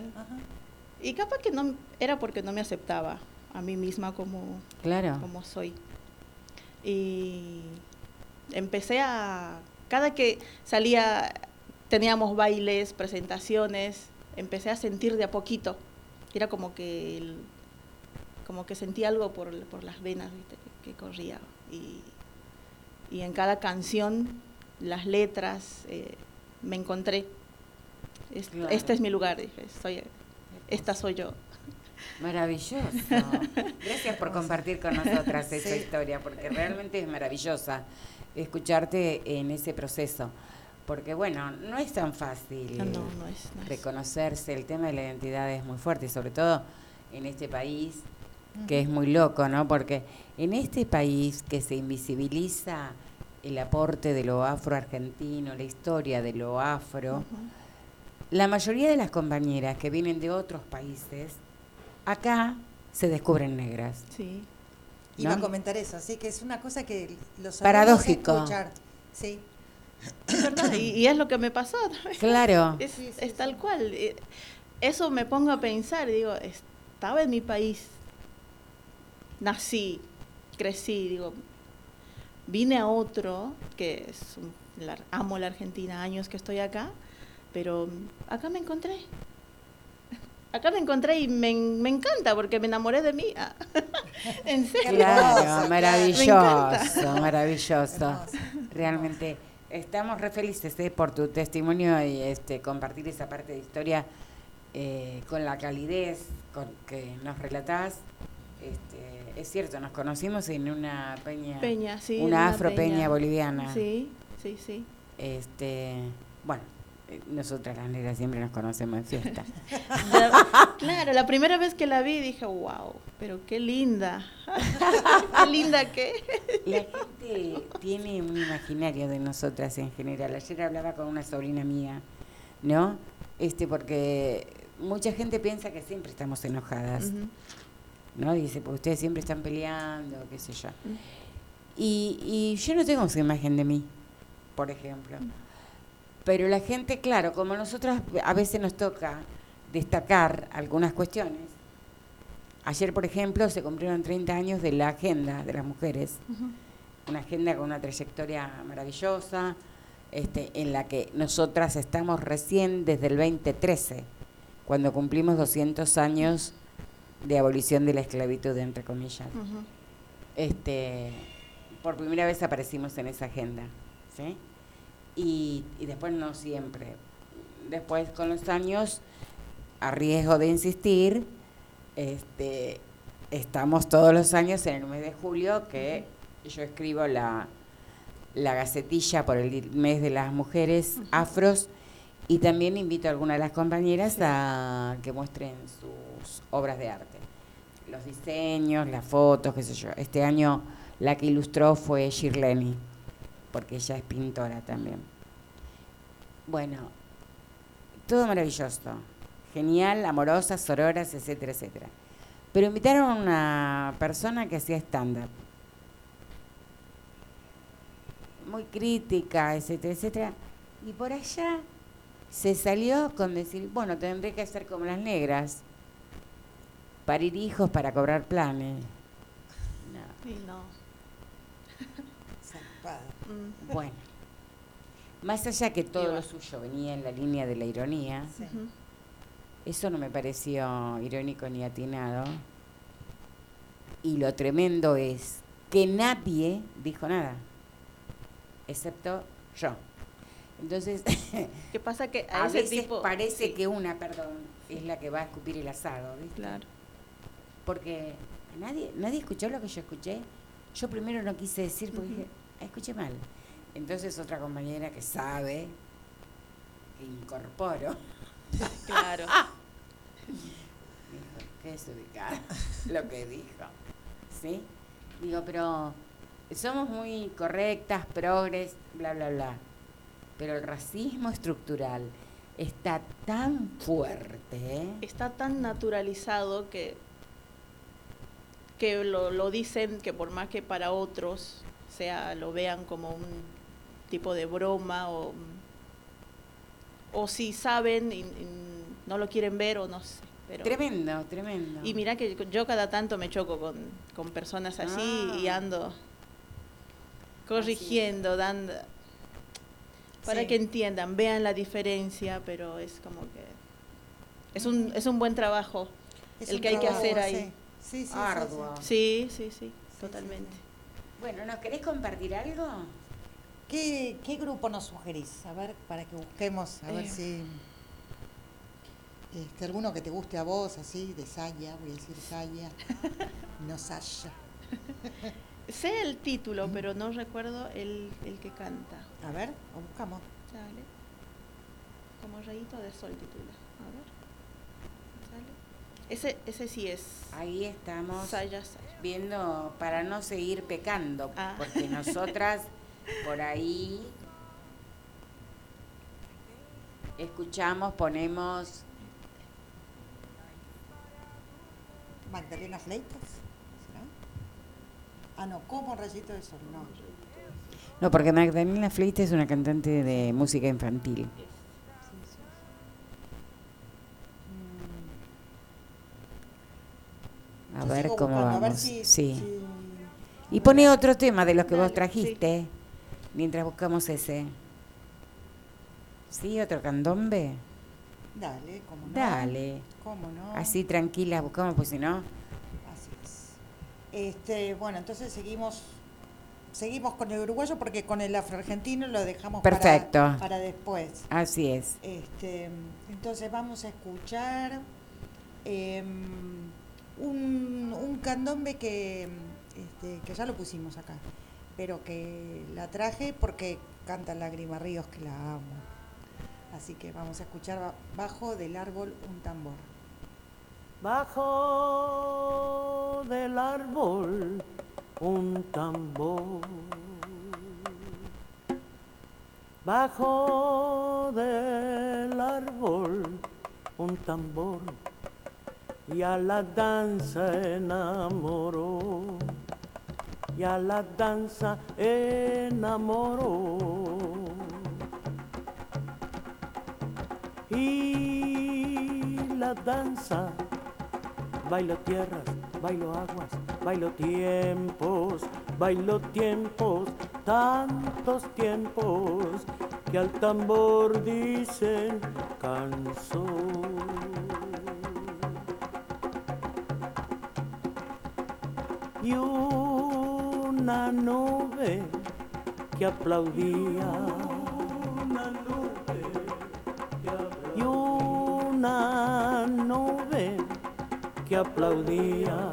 y capaz que no era porque no me aceptaba a mí misma como, Claro. como soy. Y empecé a, cada que salía, teníamos bailes, presentaciones, empecé a sentir de a poquito. Era como que, el- como que sentí algo por, por las venas ¿viste? que, que corría. Y, y en cada canción, las letras, eh, me encontré. Claro. Este es mi lugar, dije, soy, esta soy yo. Maravilloso. Gracias por compartir con nosotras esa Sí. historia, porque realmente es maravillosa escucharte en ese proceso. Porque bueno, no es tan fácil No, no, no es- no es. reconocerse, el tema de la identidad es muy fuerte, y sobre todo en este país que es muy loco, ¿no? Porque en este país que se invisibiliza el aporte de lo afro-argentino, la historia de lo afro, la mayoría de las compañeras que vienen de otros países, acá se descubren negras. Sí. Iba a comentar eso, así que es una cosa que lo solemos Paradójico. escuchar. Sí. Verdad, y, y es lo que me pasó. Claro. Es, es tal cual. Eh, Eso me pongo a pensar, digo, estaba en mi país, nací, crecí, digo, vine a otro, que es un- la- amo la Argentina, años que estoy acá, pero acá me encontré. Acá me encontré y me, me encanta porque me enamoré de mí. Ah, en serio. Claro, maravilloso, maravilloso. Hermoso. Realmente estamos re felices eh, por tu testimonio y este compartir esa parte de historia eh, con la calidez con que nos relatás. Este, es cierto, nos conocimos en una peña, Peña, sí. una una afro peña boliviana. Sí, sí, sí. Este, bueno, nosotras las negras siempre nos conocemos en fiesta. La- claro, la primera vez que la vi dije, wow, pero qué linda. qué linda que. La gente tiene un imaginario de nosotras en general. Ayer hablaba con una sobrina mía, ¿no? Este, porque mucha gente piensa que siempre estamos enojadas. ¿no? Dice, pues ustedes siempre están peleando, qué sé yo. Y, y yo no tengo esa imagen de mí, por ejemplo. Pero la gente, claro, como nosotras a veces nos toca destacar algunas cuestiones. Ayer, por ejemplo, se cumplieron 30 años de la agenda de las mujeres una agenda con una trayectoria maravillosa, este, en la que nosotras estamos recién desde el 2013, cuando cumplimos 200 años de abolición de la esclavitud, entre comillas. Este, por primera vez aparecimos en esa agenda, ¿sí? Y, y después no siempre. Después, con los años, a riesgo de insistir, este, estamos todos los años en el mes de julio que yo escribo la, la gacetilla por el mes de las mujeres afros y también invito a algunas de las compañeras a que muestren sus obras de arte. los diseños, las fotos, qué sé yo. Este año la que ilustró fue Shirleni, porque ella es pintora también. Bueno, todo maravilloso, genial, amorosas, sororas, etcétera, etcétera. Pero invitaron a una persona que hacía stand-up. Muy crítica, etcétera, etcétera. Y por allá se salió con decir, bueno, tendré que hacer como las negras, parir hijos para cobrar planes. No. Y no. Mm. Bueno, más allá que todo lo suyo venía en la línea de la ironía, Sí. Eso no me pareció irónico ni atinado. Y lo tremendo es que nadie dijo nada, excepto yo. Entonces, ¿Qué pasa? Que a, a ese veces tipo. parece sí, que una, perdón, es la que va a escupir el asado, ¿viste? Claro. Porque nadie, nadie escuchó lo que yo escuché. Yo primero no quise decir porque dije, "Ah, escuché mal. Entonces otra compañera que sabe, que incorporo, Claro. dijo, qué desubicada lo que dijo. ¿Sí? Digo, pero somos muy correctas, progres, bla, bla, bla. Pero el racismo estructural está tan fuerte, ¿eh? Está tan naturalizado que que lo, lo dicen que por más que para otros sea lo vean como un tipo de broma o o si saben y, y no lo quieren ver o no sé pero Tremendo, tremendo. y mira que yo cada tanto me choco con, con personas así y Ah. ando corrigiendo, dando para Sí. que entiendan, vean la diferencia, pero es como que es un es un buen trabajo Es el un que hay que hacer ahí. sí. Sí, sí, sí, Arduo. Sí, sí, sí, sí, totalmente. Bueno, ¿nos querés compartir algo? ¿Qué, ¿Qué grupo nos sugerís? A ver, para que busquemos, a ver Eh. si. Este, alguno que te guste a vos, así, de Saya, voy a decir Saya, no Saya. Sé el título, Mm. pero no recuerdo el, el que canta. A ver, lo buscamos. Sale. Como rayito de sol titula. A ver. Sale. Ese, ese sí es. Ahí estamos Saya, Saya. Viendo para no seguir pecando, Ah. porque nosotras por ahí escuchamos, ponemos Magdalena Fleitas. Ah, no, como Rayito de Sol, no. No, porque Magdalena Fleita es una cantante de música infantil. Sí, sí. A Yo ver cómo. A ver si, sí. si- Y pone otro tema de los que vos trajiste, mientras buscamos ese. ¿Sí? ¿Otro candombe? Dale, cómo no. Dale. ¿Cómo no? Así tranquilas buscamos, pues si no... Así es. Este, bueno, entonces seguimos seguimos con el uruguayo porque con el afroargentino lo dejamos para- Perfecto. Para, después. Así es. Este, entonces vamos a escuchar em, un, un candombe que, este, que ya lo pusimos acá, pero que la traje porque canta Lágrima Ríos que la amo. Así que vamos a escuchar ba- bajo del árbol un tambor. Bajo del árbol un tambor. Bajo del árbol un tambor. Y a la danza enamoró. Y a la danza enamoró. Y la danza bailo tierras, bailo aguas, bailo tiempos, bailo tiempos, tantos tiempos que al tambor dicen canción. Y una nube que aplaudía, una nube y una nube que aplaudía.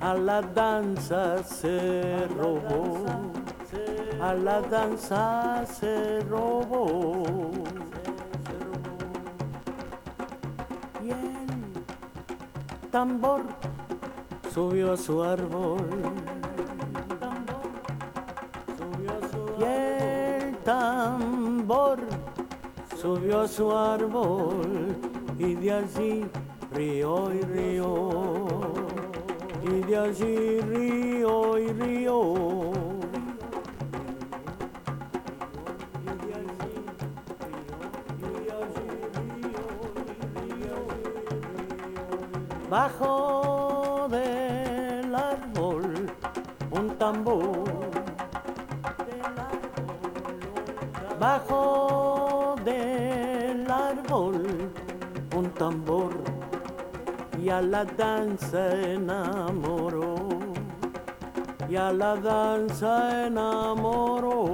A la danza se robó, a la danza se robó. Y el tambor subió a su árbol. Y el tambor subió a su árbol y de allí río y río. Y de allí río y río. Bajo tambor. Bajo del árbol un tambor y a la danza enamoró. Y a la danza enamoró.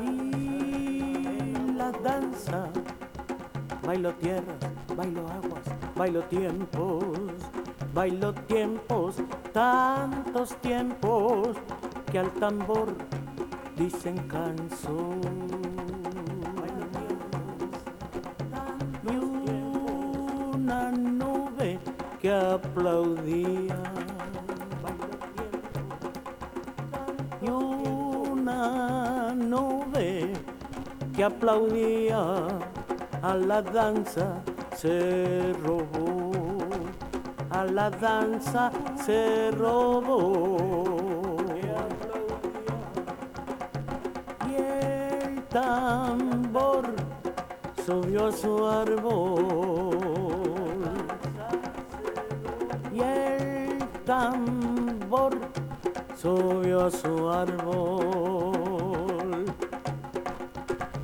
Y la danza bailo tierras, bailo aguas, bailo tiempos, bailo tiempos, tantos tiempos que al tambor dicen canción. Y una nube que aplaudía. Y una nube que aplaudía a la danza se robó, la danza se robó. Y el tambor subió a su árbol. Y el tambor subió a su árbol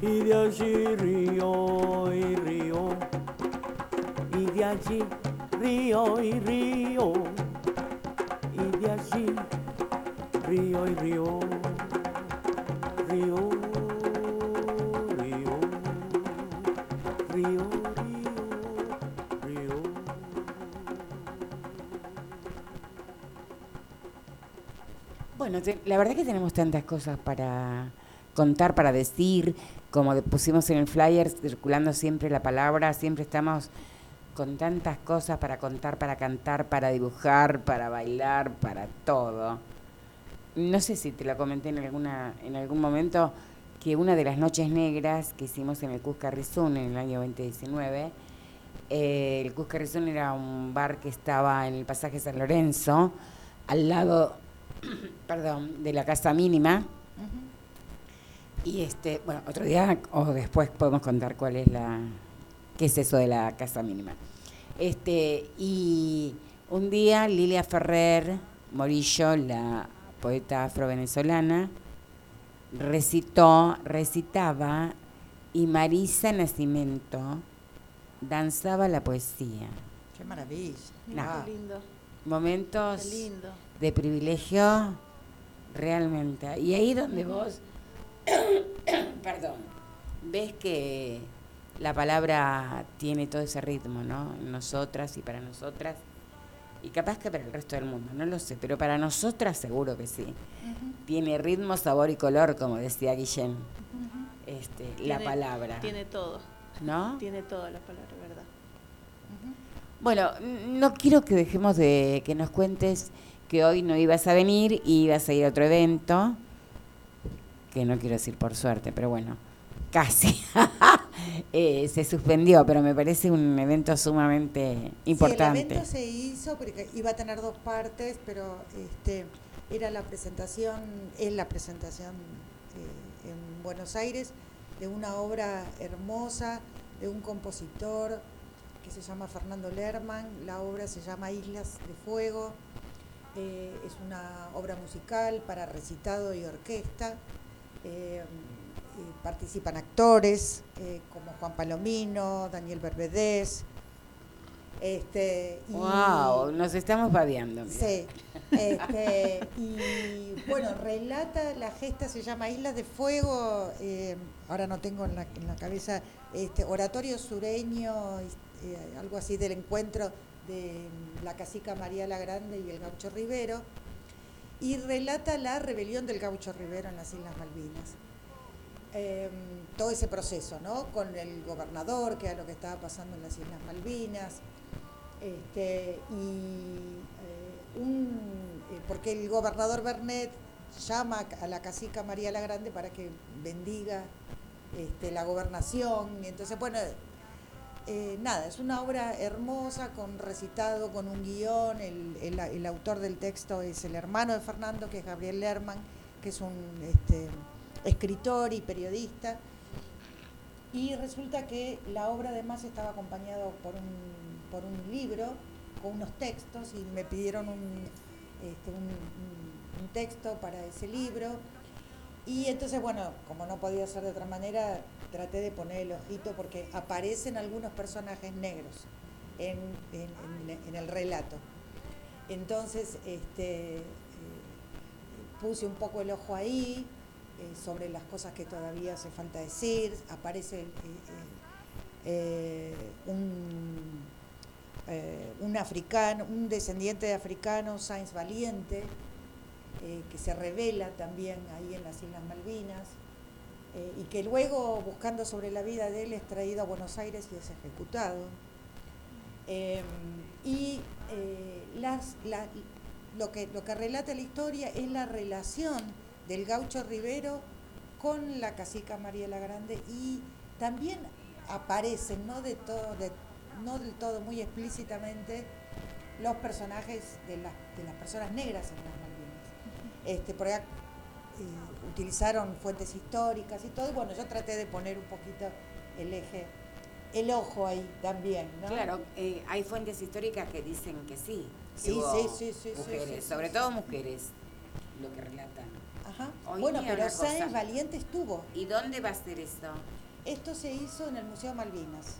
y de allí río y río, y de allí río y río, y de allí río y río, río. Bueno, la verdad que tenemos tantas cosas para contar, para decir, como pusimos en el flyer, circulando siempre la palabra, siempre estamos con tantas cosas para contar, para cantar, para dibujar, para bailar, para todo. No sé si te lo comenté en alguna en algún momento que una de las noches negras que hicimos en el Cusca Rizún en el año 2019, eh, el Cusca Rizún era un bar que estaba en el pasaje San Lorenzo, al lado, perdón, de la Casa Mínima. Y este, bueno, otro día o después podemos contar cuál es la, qué es eso de la casa mínima. Este, y un día Lilia Ferrer Morillo, la poeta afro-venezolana, recitó, recitaba y Marisa Nacimiento danzaba la poesía. Qué maravilla. No. Qué lindo, Momentos qué lindo. de privilegio realmente. Y ahí donde vos, perdón, ves que la palabra tiene todo ese ritmo, ¿no? Nosotras y para nosotras. Y capaz que para el resto del mundo, no lo sé, pero para nosotras seguro que sí. Tiene ritmo, sabor y color, como decía Guillén. Este, la palabra. Tiene todo, ¿No? tiene toda la palabra, ¿verdad? Bueno, no quiero que dejemos de que nos cuentes que hoy no ibas a venir y ibas a ir a otro evento, que no quiero decir por suerte, pero bueno, casi. Eh, se suspendió, pero me parece un evento sumamente importante. Sí, el evento se hizo porque iba a tener dos partes, pero este era la presentación, es la presentación eh, en Buenos Aires de una obra hermosa de un compositor que se llama Fernando Lerman. La obra se llama Islas de Fuego. Eh, es una obra musical para recitado y orquesta. Eh, participan actores eh, como Juan Palomino, Daniel Berbedés. Este, y- Wow, nos estamos babeando. mira. Sí. Este, y bueno, relata, la gesta se llama Islas de Fuego, eh, ahora no tengo en la, en la cabeza, este, oratorio sureño, eh, algo así del encuentro de la cacica María la Grande y el gaucho Rivero, y relata la rebelión del gaucho Rivero en las Islas Malvinas. Eh, todo ese proceso, ¿no? Con el gobernador, que era lo que estaba pasando en las Islas Malvinas, este, y eh, un, eh, porque el gobernador Bernet llama a la cacica María la Grande para que bendiga este, la gobernación, y entonces, bueno, eh, nada, es una obra hermosa, con recitado, con un guion. El, el- el autor del texto es el hermano de Fernando, que es Gabriel Lerman, que es un este, escritor y periodista. Y resulta que la obra además estaba acompañado por un, por un libro con unos textos y me pidieron un, este, un- un- texto para ese libro. Y entonces, bueno, como no podía ser de otra manera, traté de poner el ojito porque aparecen algunos personajes negros en- en el relato. Entonces, este, eh, puse un poco el ojo ahí eh, sobre las cosas que todavía hace falta decir. Aparece eh, eh, un, un africano, un descendiente de africano, Sainz Valiente, que se revela también ahí en las Islas Malvinas, y que luego, buscando sobre la vida de él, es traído a Buenos Aires y es ejecutado. Eh, y las, la- lo, que, lo que relata la historia es la relación del gaucho Rivero con la cacica María la Grande y también aparecen, no, de todo, de- no del todo muy explícitamente, los personajes de, las de las personas negras en las Malvinas. Este, por allá eh, utilizaron fuentes históricas y todo, y bueno, yo traté de poner un poquito el eje, el ojo ahí también, ¿no? Claro, eh, hay fuentes históricas que dicen que sí. que Sí, sí, sí, sí, Mujeres, sí, sí, sobre todo mujeres, lo que relatan. Ajá. Hoy Bueno, pero Sáenz Valiente estuvo. ¿Y dónde va a ser esto? Esto se hizo en el Museo Malvinas.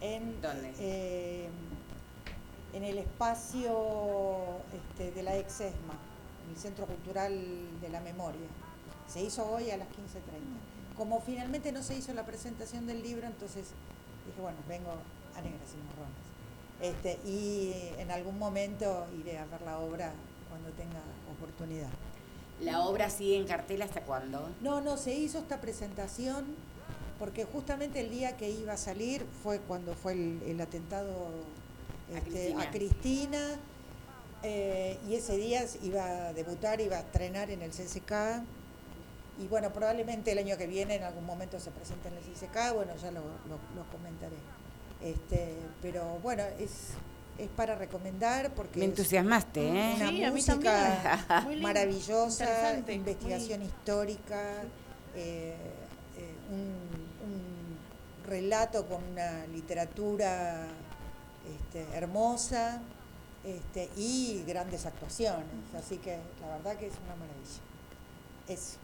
En, ¿Dónde? eh, en el espacio este, de la ex ESMA, en el Centro Cultural de la Memoria. Se hizo hoy a las 15.30. Como finalmente no se hizo la presentación del libro, entonces dije, bueno, vengo a Negras y Marrones. Este, y en algún momento iré a ver la obra cuando tenga oportunidad. ¿La obra sigue en cartel hasta cuándo? No, no, se hizo esta presentación porque justamente el día que iba a salir fue cuando fue el, el atentado A este, Cristina. a Cristina eh, y ese día iba a debutar, iba a estrenar en el CCK y bueno, probablemente el año que viene en algún momento se presente en el CCK, bueno, ya lo, lo- lo comentaré. Este, pero bueno, es, es para recomendar porque Me es entusiasmaste, ¿eh? una Sí, a mí música también. Muy lindo, maravillosa, investigación muy- histórica, eh, eh, un, un relato con una literatura este, hermosa este, y grandes actuaciones. Así que la verdad que es una maravilla. Eso.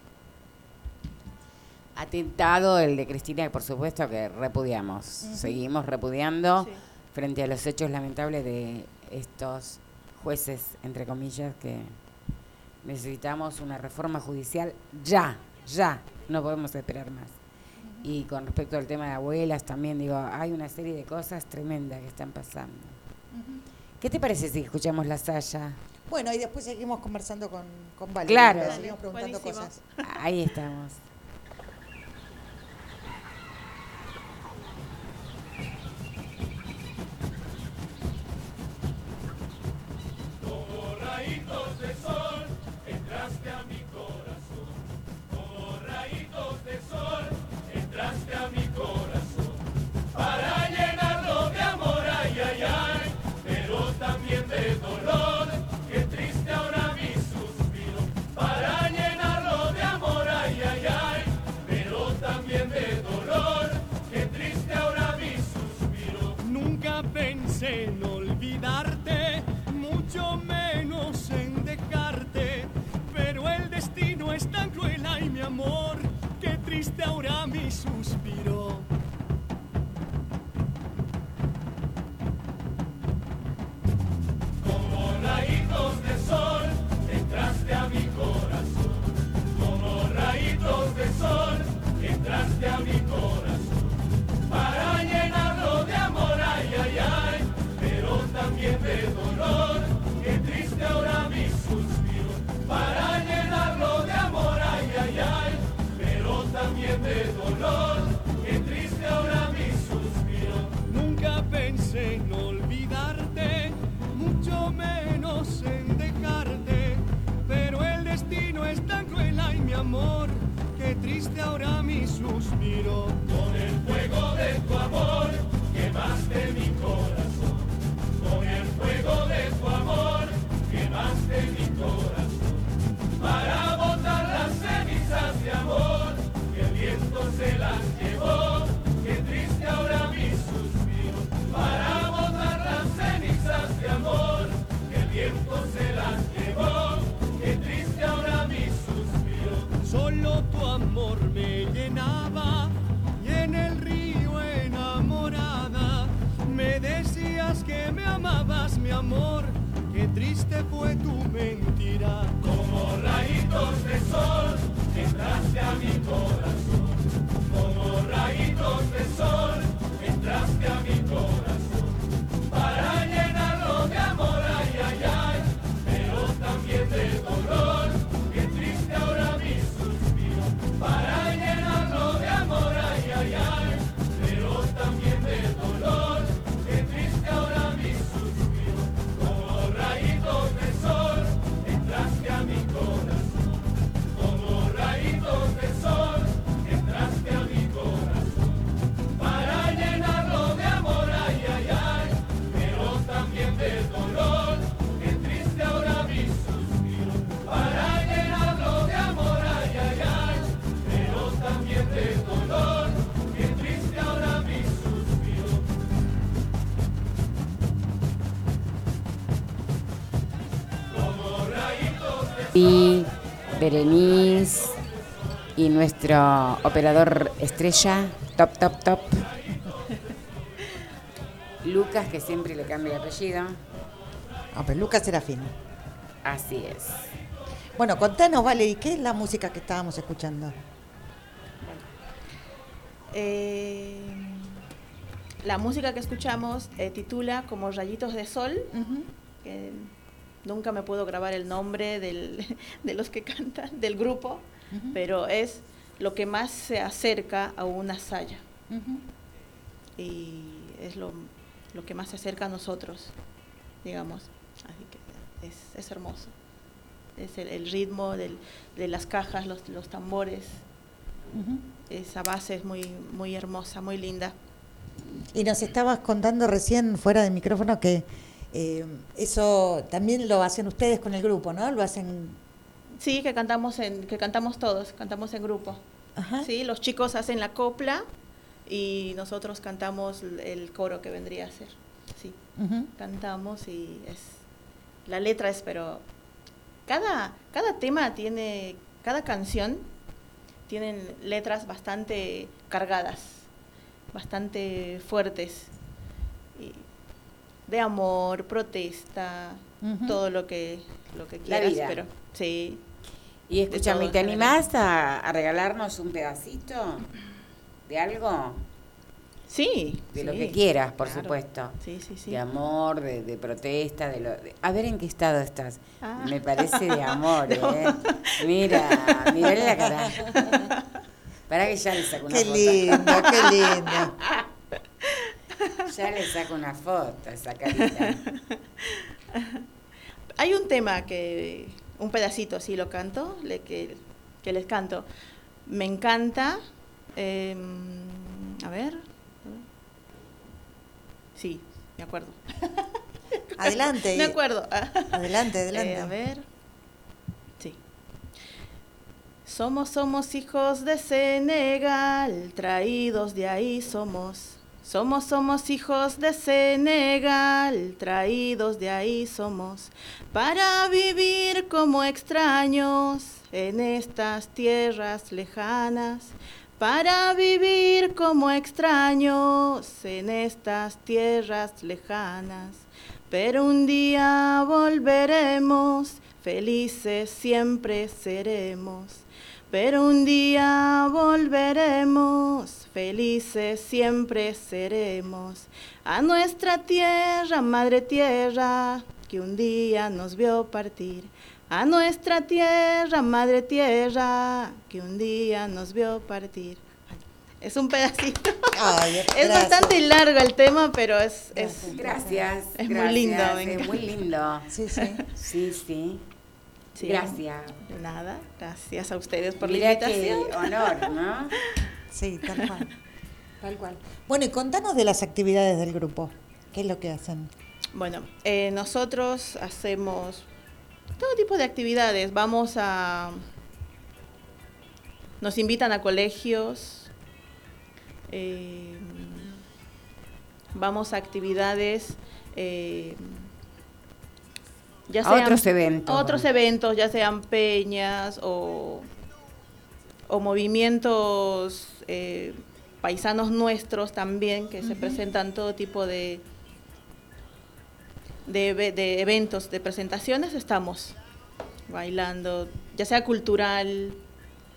Atentado el de Cristina, por supuesto que repudiamos. Seguimos repudiando Sí. Frente a los hechos lamentables de estos jueces, entre comillas, que necesitamos una reforma judicial ya, ya, no podemos esperar más. Y con respecto al tema de abuelas, también digo, hay una serie de cosas tremendas que están pasando. ¿Qué te parece si escuchamos la Saya? Bueno, y después seguimos conversando con, con Valeria. Claro. Seguimos preguntando buenísimo. cosas. Ahí estamos. Qué triste ahora mi suspiro. Como rayitos de sol, entraste a mi corazón. Como rayitos de sol, entraste a mi corazón. Para llenarlo de amor, ay, ay, ay, ahora mi suspiro. Con el fuego de tu amor quemaste mi fue tu mentira. Como rayitos de sol entraste a mi corazón. Como rayitos de sol entraste a mi corazón. Berenice y nuestro operador estrella, top, top, top. Lucas, que siempre le cambia el apellido. Ah, pero Lucas Serafín. Así es. Bueno, contanos, Valerie, ¿qué es la música que estábamos escuchando? Eh, la música que escuchamos eh, titula como Rayitos de Sol. que nunca me puedo grabar el nombre del- de los que cantan, del grupo, pero es lo que más se acerca a una saya. Y es lo, lo que más se acerca a nosotros, digamos. Así que es, es hermoso. Es el, el ritmo del- de las cajas, los, los tambores. Esa base es muy, muy hermosa, muy linda. Y nos estabas contando recién fuera de micrófono que eh, eso también lo hacen ustedes con el grupo, ¿no? Lo hacen. Sí, que cantamos en, que cantamos todos, cantamos en grupo. Sí, los chicos hacen la copla y nosotros cantamos el coro que vendría a ser. Sí, cantamos y es la letra es, pero cada cada tema tiene, cada canción tienen letras bastante cargadas, bastante fuertes de amor, protesta, todo lo que lo que La quieras, vida. pero sí. Y escúchame, ¿te animás a, a regalarnos un pedacito de algo? Sí. De lo que quieras, por claro. supuesto. Sí, sí, sí. De amor, de, de protesta, de lo... de- A ver en qué estado estás. Ah. Me parece de amor, No. ¿eh? Mira, mirale la cara. Para que ya le saco una Qué foto. lindo, qué lindo. Ya le saco una foto a esa carita. Hay un tema que, un pedacito así lo canto, le, que, que les canto. Me encanta. em, a ver. Sí, me acuerdo. Adelante. me acuerdo. Adelante, adelante. Eh, a ver. Sí. Somos, somos hijos de Senegal, traídos de ahí somos. Somos, somos hijos de Senegal, traídos de ahí somos, para vivir como extraños en estas tierras lejanas, para vivir como extraños en estas tierras lejanas. Pero un día volveremos, felices siempre seremos. Pero un día volveremos, felices siempre seremos. A nuestra tierra, madre tierra, que un día nos vio partir. A nuestra tierra, madre tierra, que un día nos vio partir. Es un pedacito. Ay, es gracias. bastante largo el tema, pero es, es Gracias. Es muy lindo, Es muy lindo. Sí, sí. Sí, sí. Sí. Gracias. Nada, gracias a ustedes por la Mira qué invitación. honor, ¿no? Sí, tal cual. Tal cual. Bueno, y contanos de las actividades del grupo. ¿Qué es lo que hacen? Bueno, eh, nosotros hacemos todo tipo de actividades. Vamos a... Nos invitan a colegios. eh, vamos a actividades... eh, ya A otros eventos, a Otros eventos, ya sean peñas o, o movimientos eh, paisanos nuestros también, que se presentan todo tipo de, de, de eventos, de presentaciones, estamos bailando, ya sea cultural,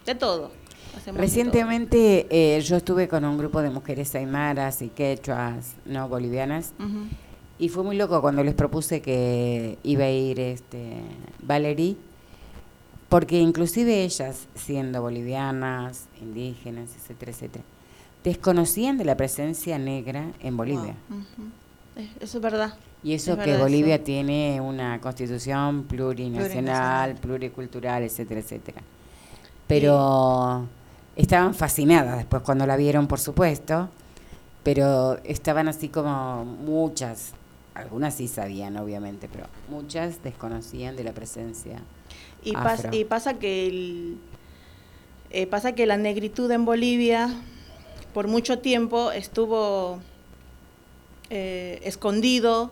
de todo. Hacemos de todo. Recientemente eh, yo estuve con un grupo de mujeres aymaras y quechuas, no bolivianas, y fue muy loco cuando les propuse que iba a ir este Valerie, porque inclusive ellas, siendo bolivianas, indígenas, etcétera, etcétera, desconocían de la presencia negra en Bolivia. Eso es verdad. Y eso Es que verdad Bolivia tiene una constitución plurinacional, Plurinacional. pluricultural, etcétera, etcétera. Pero estaban fascinadas después cuando la vieron, por supuesto, pero estaban así como muchas, algunas sí sabían, obviamente, pero muchas desconocían de la presencia. Y, pas- y pasa que el, eh, pasa que la negritud en Bolivia por mucho tiempo estuvo eh, escondido,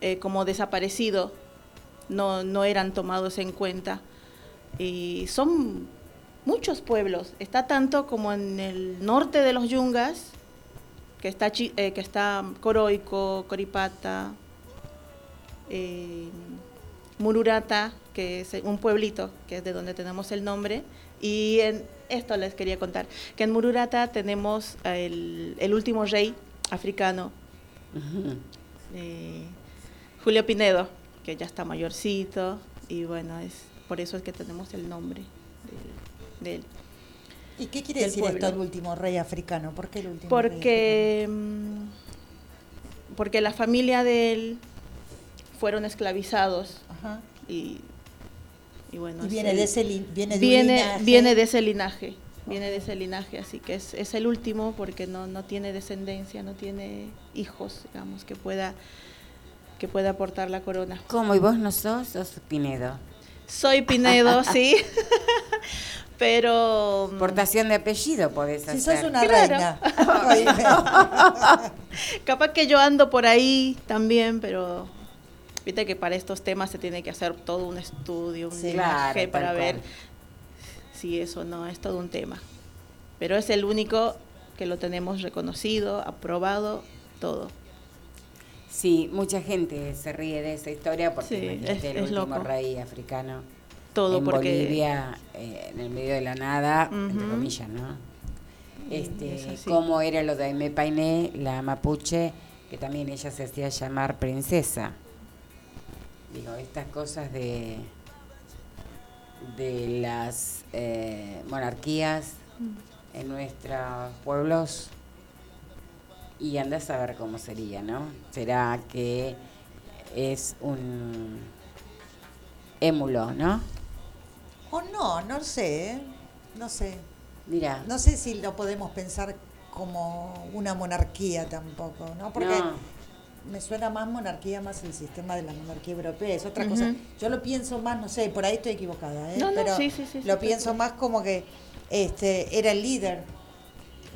eh, como desaparecido, no, no eran tomados en cuenta. Y son muchos pueblos, está tanto como en el norte de los Yungas, que está, eh, que está Coroico, Coripata, Mururata, que es un pueblito, que es de donde tenemos el nombre, y en esto les quería contar, que en Mururata tenemos el, el último rey africano, eh, Julio Pinedo, que ya está mayorcito, y bueno, es por eso es que tenemos el nombre de él. ¿Y qué quiere decir pueblo. esto, el último rey africano? ¿Por qué el último rey Porque, mm, porque la familia de él fueron esclavizados? Ajá. y, y bueno, Y es viene de ese li- viene de viene, linaje. viene de ese linaje, viene de ese linaje, así que es, es el último porque no, no tiene descendencia, no tiene hijos, digamos, que pueda que pueda aportar la corona. ¿Cómo? ¿Y vos no sos? ¿Sos Pinedo? Soy Pinedo, sí, pero mm, Portación de apellido podés Si hacer. sos una Claro. reina. capaz que yo ando por ahí también, pero viste que para estos temas se tiene que hacer todo un estudio, un Sí. linaje Claro, para ver si eso no es todo un tema. Pero es el único que lo tenemos reconocido, aprobado, todo. Sí, mucha gente se ríe de esa historia porque Sí, es- el es último loco. rey africano Todo en porque Bolivia, eh, en el medio de la nada, entre Ujú. comillas, ¿no? Este, es como era lo de Aimé Painé, la mapuche, que también ella se hacía llamar princesa. Digo, estas cosas de de las eh, monarquías Mm. en nuestros pueblos y anda a saber cómo sería, ¿no? ¿Será que es un émulo, no? O no, no sé, ¿eh? no sé. Mira, No sé si lo podemos pensar como una monarquía tampoco, ¿no? Porque no, me suena más monarquía, más el sistema de la monarquía europea, es otra cosa. Yo lo pienso más, no sé, por ahí estoy equivocada, ¿eh? No, no, pero sí, sí, sí, lo pienso más como que este era el líder,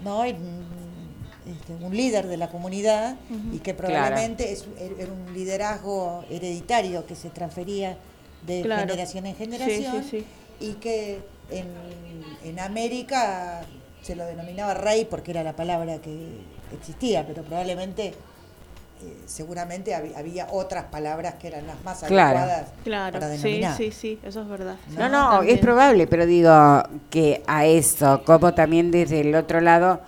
¿no? Mm, este, un líder de la comunidad y que Claro. probablemente es, era un liderazgo hereditario que se transfería de Claro. generación en generación y que en, en América se lo denominaba rey porque era la palabra que existía, pero probablemente, eh, seguramente hab- había otras palabras que eran las más Claro. adecuadas Claro, para sí, denominar. sí, sí, eso es verdad. no, no, es probable, pero digo que a eso, como también desde el otro lado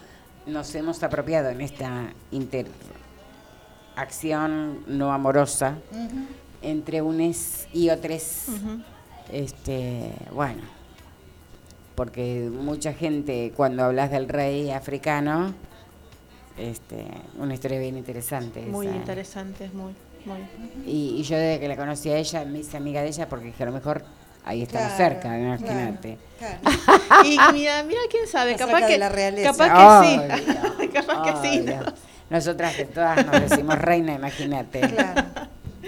nos hemos apropiado en esta interacción no amorosa Ujú. entre unes y otros. Este, bueno, porque mucha gente cuando hablas del rey africano, este, una historia bien interesante. Muy esa. interesante, es muy, muy. Y, y yo desde que la conocí a ella me hice amiga de ella porque dije, a lo mejor ahí estamos Claro, cerca, imagínate. Claro. Y mira, mira quién sabe, Está capaz que, la capaz que sí, Obvio, capaz que sí. Nosotras que todas nos decimos reina, imagínate. Claro,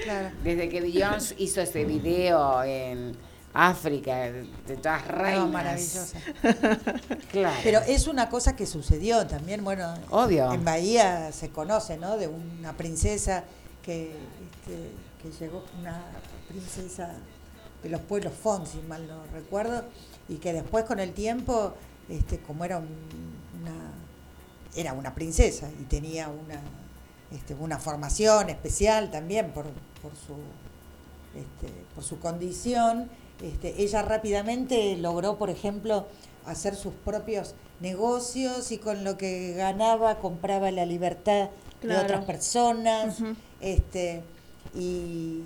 claro. Desde que Beyoncé hizo ese video en África, de, todas reinas. No, maravillosa. Claro. Pero es una cosa que sucedió también, bueno, Obvio. en Bahía se conoce, ¿no? De una princesa que, este, que llegó, una princesa de los pueblos Fon, si mal no recuerdo, y que después con el tiempo, este, como era un- una, era una princesa y tenía una, este, una formación especial también por, por su este, por su condición, este, ella rápidamente logró, por ejemplo, hacer sus propios negocios y con lo que ganaba compraba la libertad de otras personas. Este, y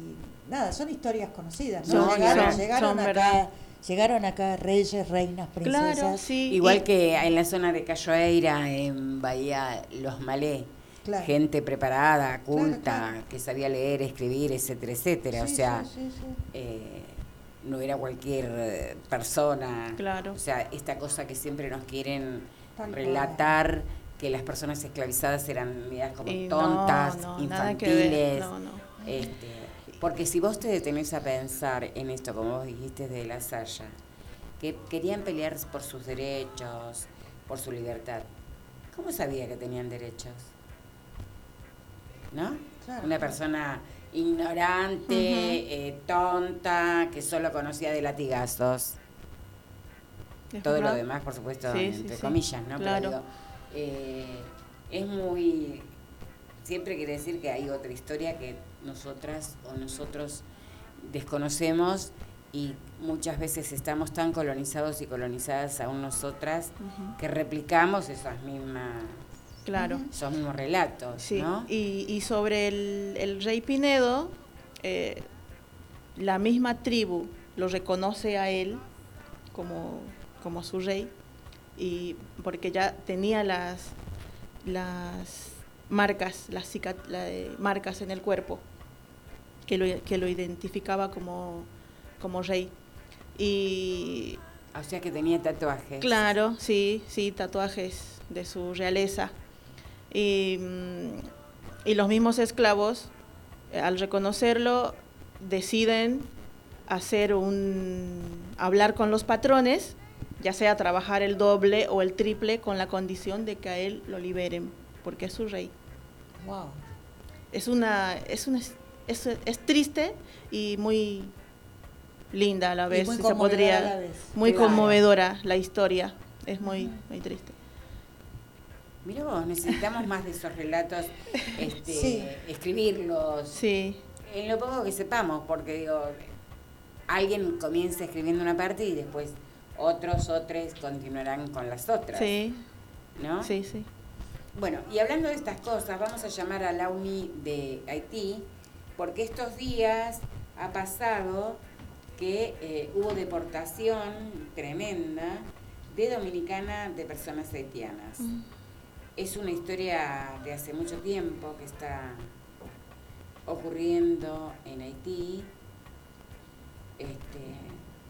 nada, son historias conocidas. ¿no? Son, llegaron, son, llegaron son acá, verdad. llegaron acá reyes, reinas, princesas. Claro, sí. Igual y- que en la zona de Cayoeira, en Bahía Los Malé, Claro. gente preparada, culta, claro. que sabía leer, escribir, etcétera, etcétera. Sí, o sea, sí, sí, sí. eh, no era cualquier eh, persona. Claro. O sea, esta cosa que siempre nos quieren Tal cual. relatar, que las personas esclavizadas eran medidas como y no, tontas, no, nada que ver, infantiles. no, no. Este, porque si vos te detenés a pensar en esto, como vos dijiste de la Saya, que querían pelear por sus derechos, por su libertad, ¿cómo sabía que tenían derechos? ¿No? Claro. Una persona ignorante, eh, tonta, que solo conocía de latigazos. Es Todo lo demás, por supuesto, Sí, entre sí. comillas, ¿no? Claro. Pero digo, eh, es muy... Siempre quiere decir que hay otra historia que nosotras o nosotros desconocemos y muchas veces estamos tan colonizados y colonizadas aún nosotras que replicamos esas mismas, Claro. esos mismos relatos, Sí, ¿no? y, y sobre el, el rey Pinedo, eh, la misma tribu lo reconoce a él como, como su rey, y porque ya tenía las, las marcas, las la- eh, marcas en el cuerpo que lo, que lo identificaba como, como rey. Y O sea que tenía tatuajes. Claro, sí, sí, tatuajes de su realeza. Y, y los mismos esclavos, eh, al reconocerlo, deciden hacer un hablar con los patrones, ya sea trabajar el doble o el triple con la condición de que a él lo liberen, porque es su rey. Wow. Es una, es una, es, es triste y muy linda a la Y vez, muy se podría, a la vez. muy Claro. conmovedora la historia, es muy, muy triste. Mira vos, necesitamos más de esos relatos, este, Sí. escribirlos, Sí, en lo poco que sepamos, porque digo, alguien comienza escribiendo una parte y después otros, otros continuarán con las otras, sí, ¿no? sí, sí. Bueno, y hablando de estas cosas, vamos a llamar a la UNI de Haití, porque estos días ha pasado que eh, hubo deportación tremenda de dominicana de personas haitianas. Mm. Es una historia de hace mucho tiempo que está ocurriendo en Haití, este,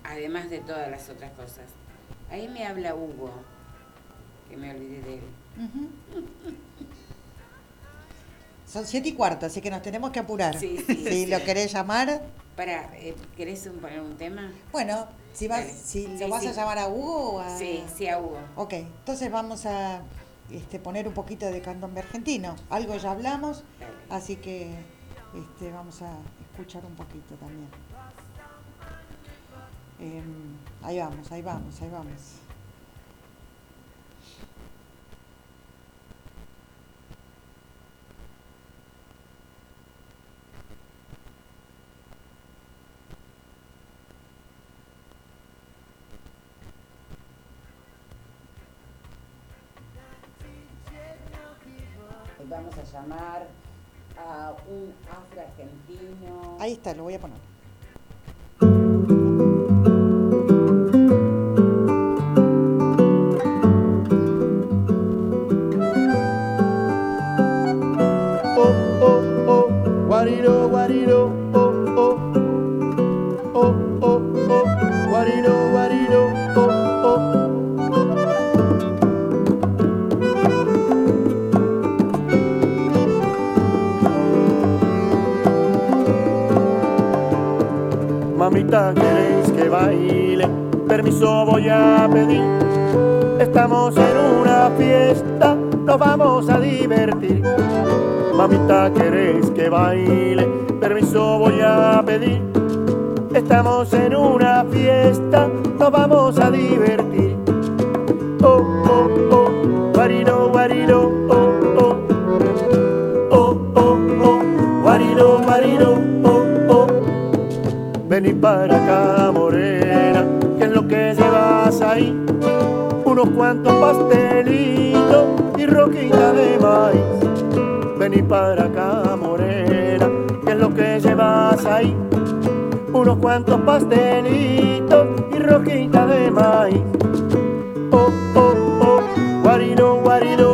además de todas las otras cosas. Ahí me habla Hugo, que me olvidé de él. Son siete y cuarto, así que nos tenemos que apurar. Sí, sí, si sí. lo querés llamar, Para, eh, ¿querés un- poner un tema? bueno, si, vas, si Sí, lo vas sí. a llamar a Hugo o a... Sí, sí, a Hugo. Ok, entonces vamos a este, poner un poquito de candombe argentino. Algo ya hablamos, así que este, vamos a escuchar un poquito también. Em, ahí vamos, ahí vamos, ahí vamos. Vamos a llamar a un afro-argentino. Ahí está, lo voy a poner. oh, oh, oh, guariro, guariro, oh, Mamita, ¿queréis que baile? Permiso voy a pedir. Estamos en una fiesta, nos vamos a divertir. Mamita, ¿queréis que baile? Permiso voy a pedir. Estamos en una fiesta, nos vamos a divertir. Vení para acá, morena, que es lo que llevas ahí. Unos cuantos pastelitos y roquita de maíz. Vení para acá, morena, que es lo que llevas ahí. Unos cuantos pastelitos y roquita de maíz. Oh, oh, oh, guarino, guarino,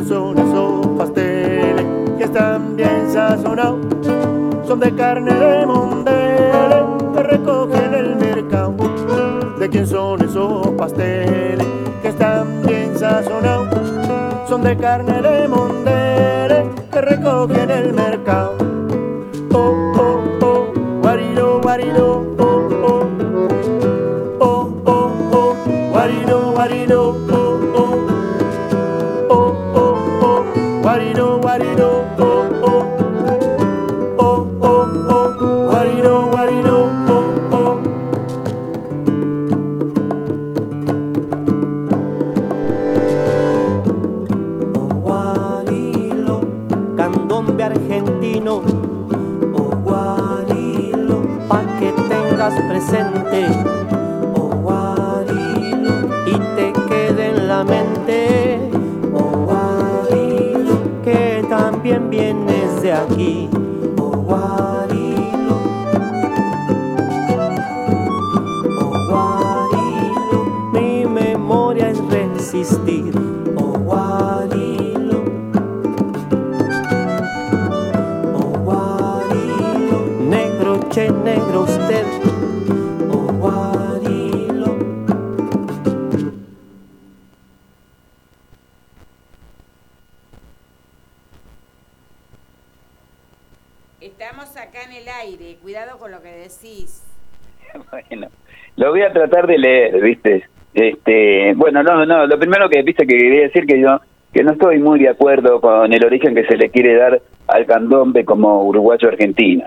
oh. ¿De quién son esos pasteles que están bien sazonados? Son de carne de mondele que recogen el mercado. ¿De quién son esos pasteles que están bien sazonados? Son de carne de mondele que recogen el mercado. Tengas presente, oh y te quede en la mente, oh que también vienes de aquí, tratar de leer, ¿viste? Este, bueno, no, no, lo primero que viste que quería decir que yo que no estoy muy de acuerdo con el origen que se le quiere dar al candombe como uruguayo argentino,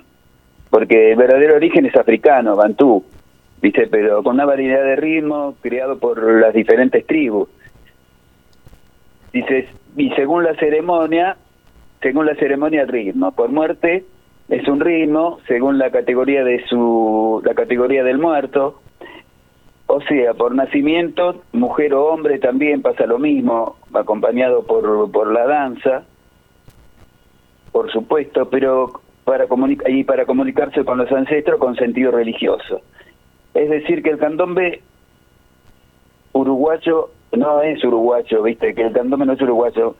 porque el verdadero origen es africano, bantú, ¿viste? Pero con una variedad de ritmos creado por las diferentes tribus. Dices, y según la ceremonia, según la ceremonia ritmo, por muerte es un ritmo, según la categoría de su la categoría del muerto, o sea, por nacimiento, mujer o hombre también pasa lo mismo, acompañado por, por la danza, por supuesto, pero para y para comunicarse con los ancestros con sentido religioso. Es decir, que el candombe uruguayo no es uruguayo, viste, que el candombe no es uruguayo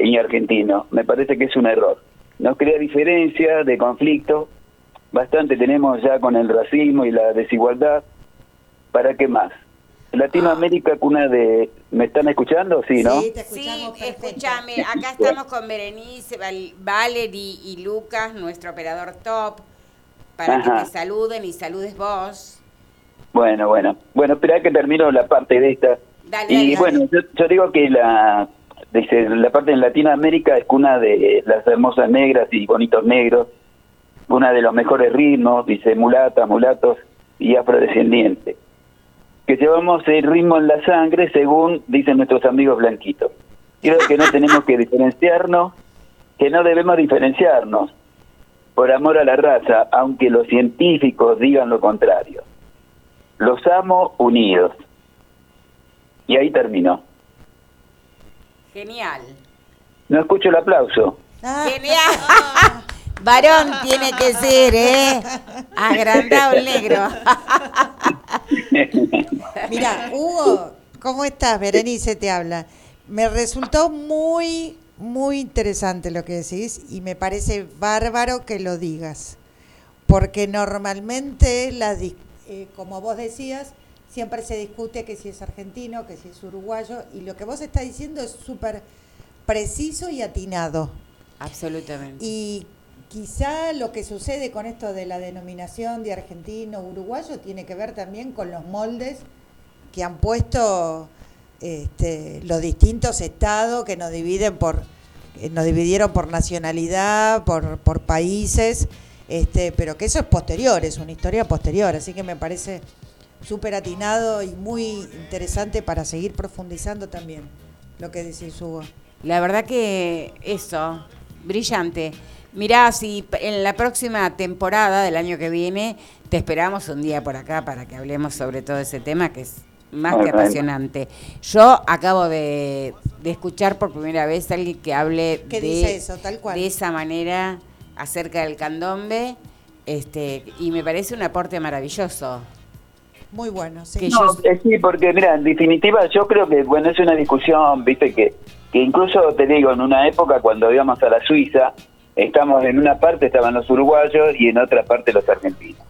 ni argentino. Me parece que es un error. Nos crea diferencia de conflicto, bastante tenemos ya con el racismo y la desigualdad. ¿Para qué más? Latinoamérica, cuna de... ¿Me están escuchando? Sí, ¿no? Sí, escúchame, acá estamos con Berenice, Val- Valerie y Lucas, nuestro operador top, para Ajá. que te saluden y saludes vos. Bueno, bueno. Bueno, espera que termino la parte de esta. Dale, y dale, bueno, yo, yo digo que la dice, la parte en Latinoamérica es cuna de las hermosas negras y bonitos negros, una de los mejores ritmos, dice mulatas, mulatos y afrodescendientes. Que llevamos el ritmo en la sangre según dicen nuestros amigos blanquitos. Creo que no tenemos que diferenciarnos, que no debemos diferenciarnos por amor a la raza, aunque los científicos digan lo contrario. Los amo unidos. Y ahí terminó. Genial. No escucho el aplauso. Genial. Varón tiene que ser, ¿eh? Agrandado el negro. Mira, Hugo, ¿cómo estás? Berenice te habla. Me resultó muy, muy interesante lo que decís y me parece bárbaro que lo digas. Porque normalmente, la, eh, como vos decías, siempre se discute que si es argentino, que si es uruguayo, y lo que vos estás diciendo es súper preciso y atinado. Absolutamente. Y quizá lo que sucede con esto de la denominación de argentino, uruguayo, tiene que ver también con los moldes que han puesto este, los distintos estados que nos dividen por, nos dividieron por nacionalidad, por, por países, este, pero que eso es posterior, es una historia posterior, así que me parece súper atinado y muy interesante para seguir profundizando también lo que decís Hugo. La verdad que eso, brillante. Mirá, si en la próxima temporada del año que viene te esperamos un día por acá para que hablemos sobre todo ese tema que es más que apasionante. Yo acabo de, de escuchar por primera vez a alguien que hable ¿Qué de, dice eso, tal cual? de esa manera acerca del candombe este, y me parece un aporte maravilloso. Muy bueno, sí. Que No, yo- eh, sí, porque mira, en definitiva yo creo que, bueno, es una discusión, viste, que, que incluso te digo, en una época cuando íbamos a la Suiza, estamos en una parte estaban los uruguayos y en otra parte los argentinos.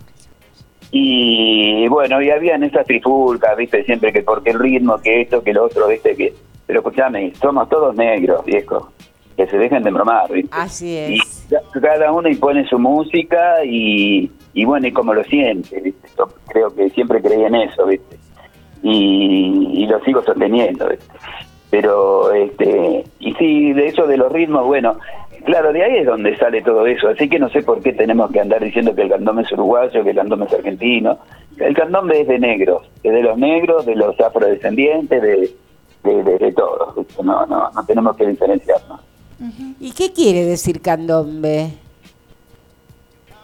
Y bueno, y habían esas trifulcas, viste, siempre que porque el ritmo, que esto, que lo otro, viste, que... Pero escuchame, somos todos negros, viejo, que se dejen de bromar, viste. Así Y es. ca- cada uno impone su música y, y bueno, y como lo siente, ¿viste? Yo creo que siempre creí en eso, ¿viste? Y, y lo sigo sosteniendo, ¿viste? Pero, este, y sí, de eso de los ritmos, bueno, claro, de ahí es donde sale todo eso, así que no sé por qué tenemos que andar diciendo que el candombe es uruguayo, que el candombe es argentino. El candombe es de negros, es de los negros, de los afrodescendientes, de, de, de, de todos. No, no, no tenemos que diferenciarnos. ¿Y qué quiere decir candombe?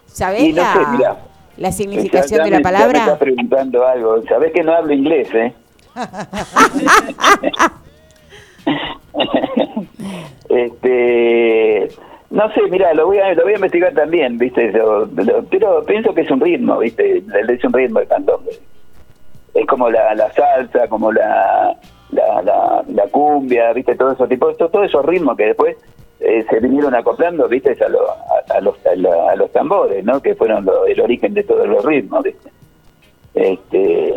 ¿Sabés no sé, la, mirá. la significación Ya de me- la me palabra? estás preguntando algo. Sabés que no hablo inglés, ¿eh? este, no sé, mira, lo voy a lo voy a investigar también, ¿viste? Yo- lo- pero pienso que es un ritmo, ¿viste? Es un ritmo de candombe. Es como la, la salsa, como la, la, la, la cumbia, ¿viste? Todo eso tipo, todo- todos esos ritmos que después eh, se vinieron acoplando, ¿viste? A, lo- a, a los, a, la- a los tambores, ¿no? Que fueron lo- el origen de todos los ritmos, ¿viste? Este,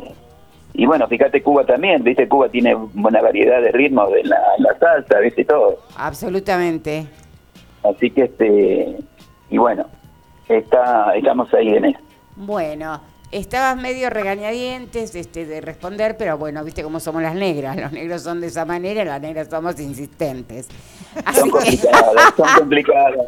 y bueno, fíjate Cuba también, ¿viste? Cuba tiene una variedad de ritmos en la, en la salsa, ¿viste? Todo. Absolutamente. Así que, este, y bueno, está, estamos ahí en eso. Bueno, estabas medio regañadientes este, de responder, pero bueno, viste cómo somos las negras. Los negros son de esa manera, las negras somos insistentes. Así Son que complicadas, son complicadas.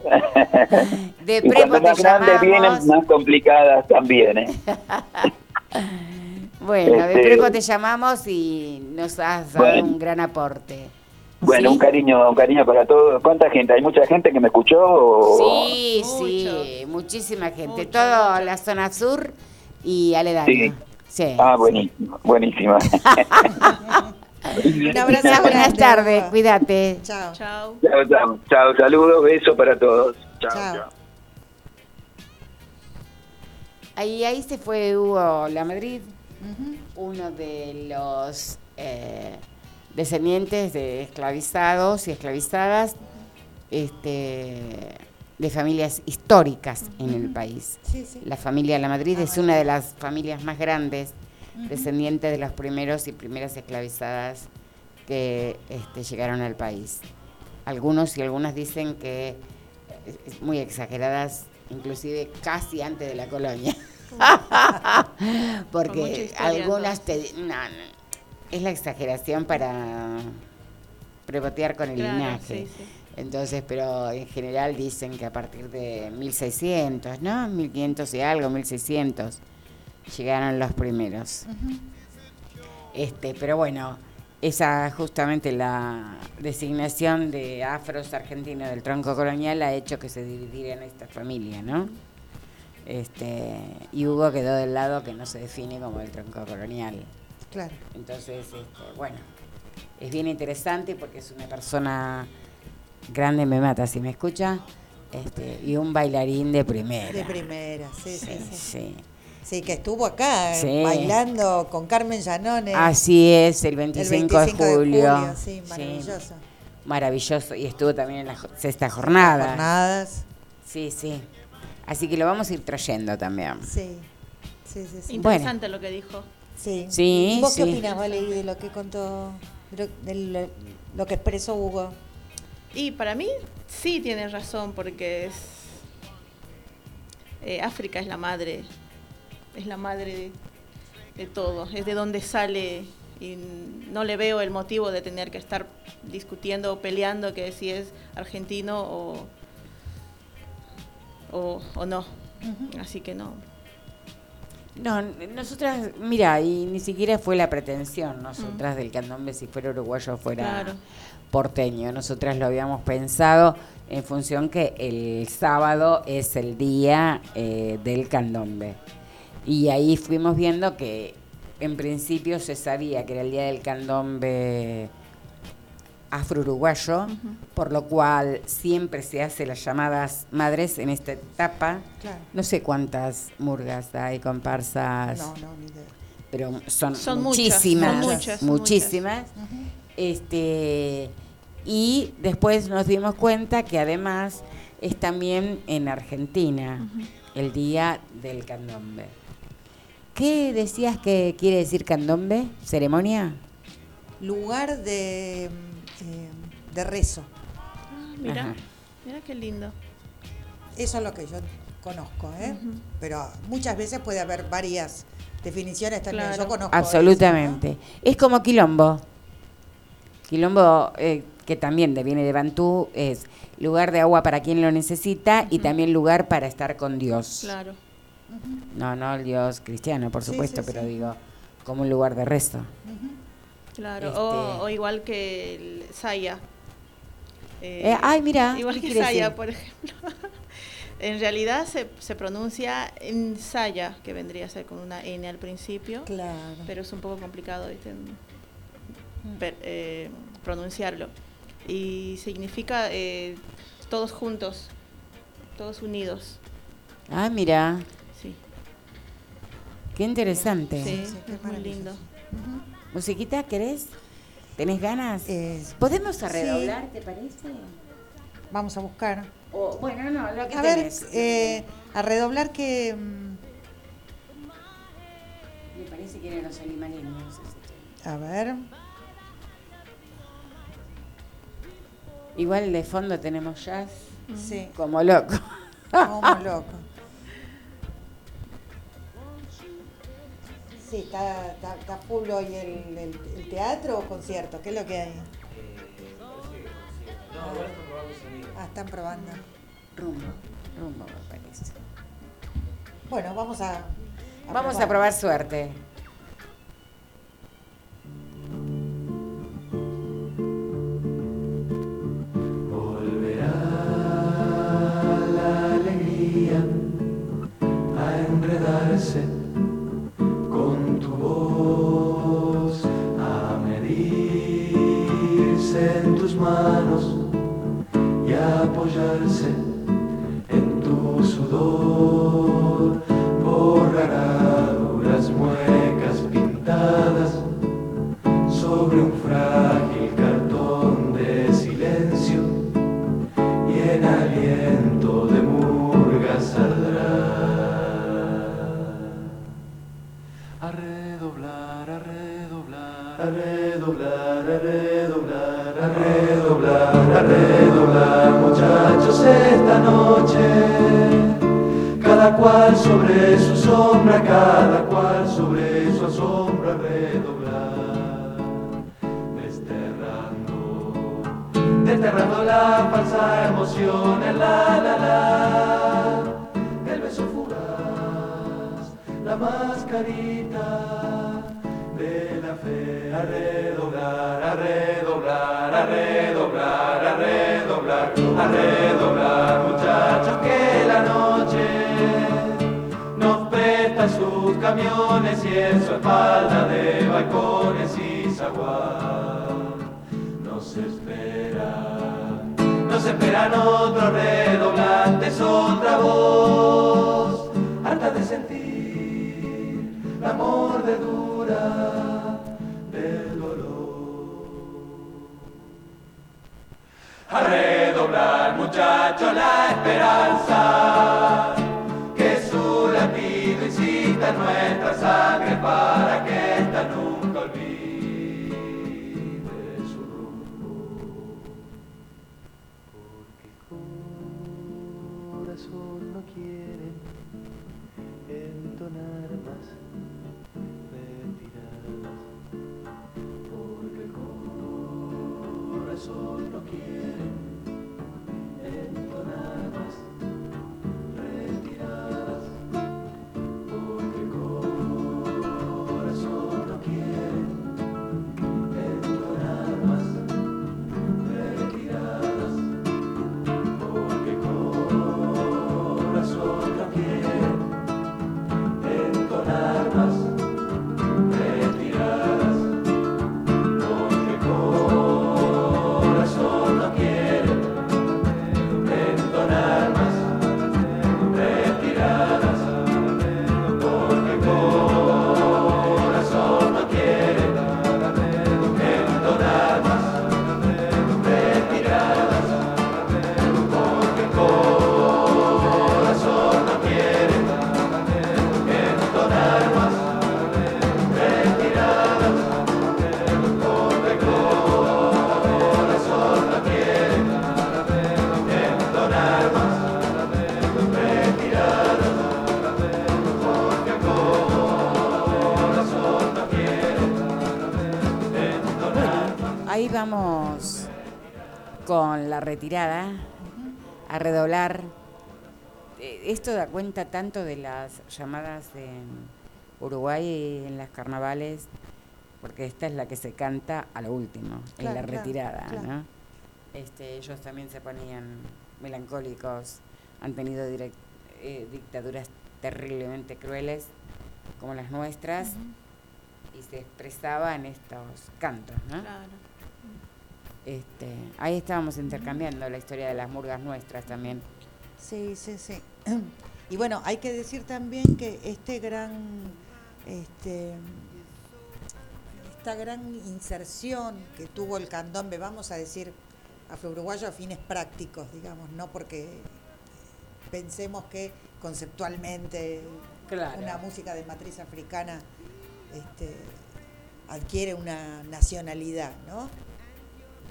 de y cuando más grandes vienen, más complicadas también, ¿eh? Bueno, de Este- prepo te llamamos y nos has dado Bueno. un gran aporte. Bueno, ¿Sí? un cariño, un cariño para todos. ¿Cuánta gente? ¿Hay mucha gente que me escuchó? o- Sí, sí, muchísima gente. Toda la zona sur y aledaño. Sí. Sí. Ah, buenísimo, buenísima. Un abrazo Buenas tardes, cuídate. Chao. Chao. chao, chao, chao, saludos, besos para todos. Chao, Chao. chao. Ahí, ahí se fue Hugo La Madrid, uno de los eh, descendientes de esclavizados y esclavizadas este, de familias históricas en el país. Sí, sí. La familia La Madrid es una de las familias más grandes, descendientes de los primeros y primeras esclavizadas que este, llegaron al país. Algunos y algunas dicen que, es muy exageradas, inclusive casi antes de la colonia. Porque algunas te... no, no, es la exageración para prebotear con el Claro, linaje. sí, sí. Entonces, pero en general dicen que a partir de 1600, ¿no? 1500 y algo, 1600, llegaron los primeros. Este, pero bueno, esa justamente la designación de afros argentinos del tronco colonial ha hecho que se dividieran esta familia, ¿no? Este, y Hugo quedó del lado que no se define como el tronco colonial. Claro. Entonces, este, bueno, es bien interesante porque es una persona grande, me mata si me escucha, este, y un bailarín de primera. De primera, sí, sí, Sí, sí. sí. Sí, que estuvo acá eh, Sí. bailando con Carmen Llanones. Así es, el 25, el 25 de julio. sí, maravilloso. maravilloso. Y estuvo también en la sexta jornada. Jornadas. Sí, sí. Así que lo vamos a ir trayendo también. Sí, sí, sí. sí. Interesante lo que dijo. Sí. Sí, ¿Y ¿Vos sí. qué opinás, Valerie, de lo que contó, de lo, de lo- lo que expresó Hugo? Y para mí sí tienes razón, porque es eh, África es la madre, es la madre de, de todo, es de donde sale y no le veo el motivo de tener que estar discutiendo o peleando que si es argentino o, o, o no. Así que no. No, nosotras, mira, y ni siquiera fue la pretensión, nosotras del candombe, si fuera uruguayo o fuera Claro. porteño. Nosotras lo habíamos pensado en función que el sábado es el día eh, del candombe. Y ahí fuimos viendo que en principio se sabía que era el día del candombe afro-uruguayo, por lo cual siempre se hace las llamadas madres en esta etapa. Claro. No sé cuántas murgas hay, comparsas. No, no, ni idea. Pero son, Son muchas, muchísimas, muchas, muchísimas. Este y después nos dimos cuenta que además es también en Argentina el día del candombe. ¿Qué decías que quiere decir candombe? ¿Ceremonia? Lugar de, de rezo. Ah, mira, mira qué lindo. Eso es lo que yo conozco, ¿eh? Pero muchas veces puede haber varias definiciones también. Claro. Yo conozco. Absolutamente. Es como quilombo. Quilombo, eh, que también viene de Bantú, es lugar de agua para quien lo necesita y también lugar para estar con Dios. Claro. No, no el Dios cristiano, por Sí, supuesto, sí, pero sí. digo, como un lugar de resto. Claro, Este- o, o igual que el Saya. Eh, ay, mira, Igual ¿qué que Saya, decir? por ejemplo. en realidad se, se pronuncia en Saya, que vendría a ser con una N al principio. Claro. Pero es un poco complicado ¿viste? Per- eh, pronunciarlo. Y significa eh, todos juntos, todos unidos. Ah, mira, Sí, qué interesante. sí, sí, qué es muy lindo. ¿Musiquita querés? ¿Tenés ganas? Eh, ¿Podemos sí. arredoblar, te parece? Vamos a buscar. O, bueno, no, lo que A ver, eh, a redoblar que. mm, Me parece que eran los animaleños. ese. A ver. Igual de fondo tenemos jazz. Sí. Como loco. Como loco. Sí, está, está, está full hoy el, el- el teatro o concierto. ¿Qué es lo que hay? Ah, están probando. Rumbo, rumbo me parece. Bueno, vamos a. Vamos a probar suerte. Y apoyarse en tu sudor, borrará duras muecas pintadas sobre un frágil su camiones y en su espalda de balcones y zaguán nos espera, nos esperan otros redoblantes, otra voz, harta de sentir la mordedura del dolor. A redoblar, muchachos, la esperanza, corazón no retirada a redoblar. Eh, Esto da cuenta tanto de las llamadas en Uruguay en las carnavales, porque esta es la que se canta a lo último, en la retirada, claro. ¿no? Este, ellos también se ponían melancólicos, han tenido direc- eh, dictaduras terriblemente crueles como las nuestras y se expresaba en estos cantos, ¿no? Claro. Este, ahí estábamos intercambiando la historia de las murgas nuestras también. Sí, sí, sí. Y bueno, hay que decir también que este gran, este, esta gran inserción que tuvo el candombe, vamos a decir, afro-uruguayo a fines prácticos, digamos, no porque pensemos que conceptualmente Claro. una música de matriz africana este, adquiere una nacionalidad, ¿no?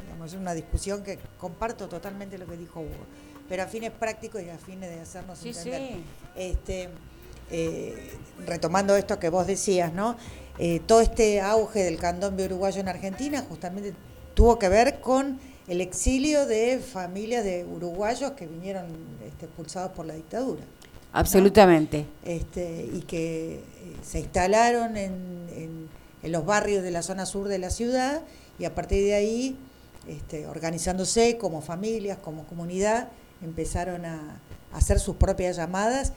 Digamos, es una discusión que comparto totalmente lo que dijo Hugo, pero a fines prácticos y a fines de hacernos Sí, entender. sí. Este, eh, retomando esto que vos decías, ¿no? Eh, todo este auge del candombe uruguayo en Argentina justamente tuvo que ver con el exilio de familias de uruguayos que vinieron este, expulsados por la dictadura. ¿no? Absolutamente. este, y que eh, se instalaron en, en- en los barrios de la zona sur de la ciudad y a partir de ahí, este, organizándose como familias, como comunidad, empezaron a, a hacer sus propias llamadas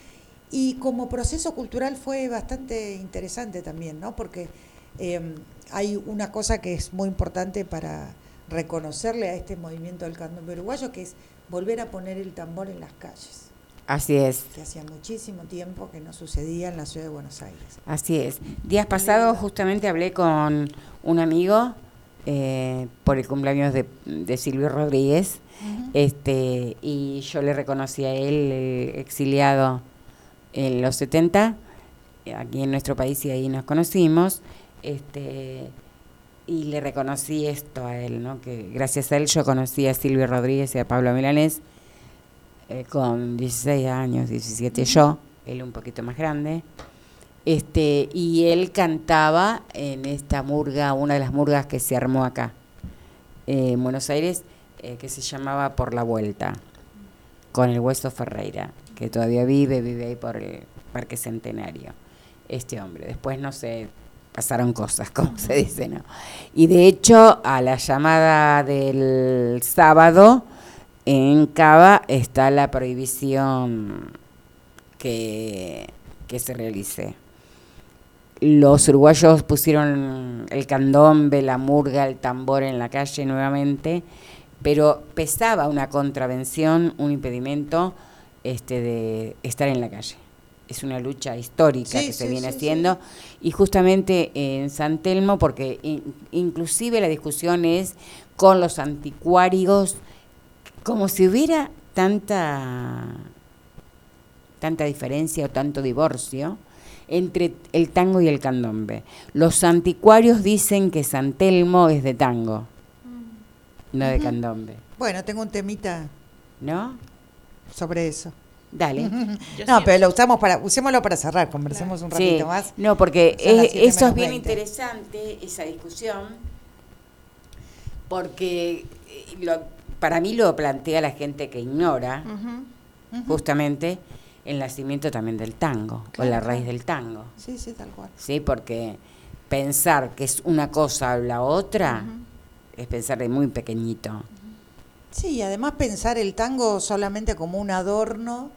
y como proceso cultural fue bastante interesante también, ¿no? Porque eh, hay una cosa que es muy importante para reconocerle a este movimiento del candombe uruguayo, que es volver a poner el tambor en las calles Así es, que hacía muchísimo tiempo que no sucedía en la ciudad de Buenos Aires. así es. Días pasados justamente hablé con un amigo eh, por el cumpleaños de, de Silvio Rodríguez, este, y yo le reconocí a él, exiliado en los 70, eh, aquí en nuestro país y ahí nos conocimos, este, y le reconocí esto a él, ¿no? que gracias a él yo conocí a Silvio Rodríguez y a Pablo Milanés eh, con 16 años, 17 yo, él un poquito más grande. Este, y él cantaba en esta murga, una de las murgas que se armó acá, eh, en Buenos Aires, eh, que se llamaba Por la Vuelta, con el Hueso Ferreira, que todavía vive, vive ahí por el Parque Centenario. Este hombre, después no sé, pasaron cosas, como se dice, ¿no? Y de hecho, a la llamada del sábado, en Cava está la prohibición que, que se realice. Los uruguayos pusieron el candombe, la murga, el tambor en la calle nuevamente, pero pesaba una contravención, un impedimento este, de estar en la calle. Es una lucha histórica Sí, que se sí, viene sí, haciendo y justamente en San Telmo, porque in- inclusive la discusión es con los anticuarios, como si hubiera tanta tanta diferencia o tanto divorcio entre el tango y el candombe. Los anticuarios dicen que San Telmo es de tango, no de candombe, Bueno, tengo un temita ¿no? sobre eso. Dale. No, pero lo usamos para, usémoslo para cerrar, conversemos un Sí, ratito más. no, porque siete eso es bien 20. interesante, esa discusión, Porque eh, lo- para mí lo plantea la gente que ignora justamente el nacimiento también del tango, o la raíz del tango. Sí, sí, tal cual. ¿sí? Porque pensar que es una cosa o la otra es pensar de muy pequeñito. Sí, y además pensar el tango solamente como un adorno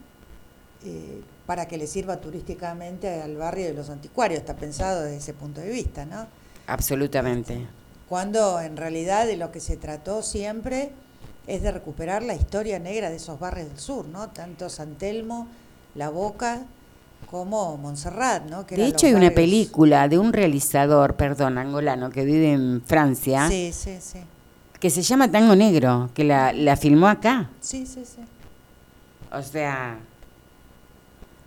eh, para que le sirva turísticamente al barrio de los anticuarios, está pensado desde ese punto de vista, ¿no? Absolutamente. Cuando en realidad de lo que se trató siempre es de recuperar la historia negra de esos barrios del sur, ¿no? Tanto San Telmo, La Boca, como Montserrat, ¿no? Que De hecho, hay una película de un realizador, perdón, angolano, que vive en Francia, Sí, sí, sí. que se llama Tango Negro, que la, la filmó acá. Sí, sí, sí. O sea,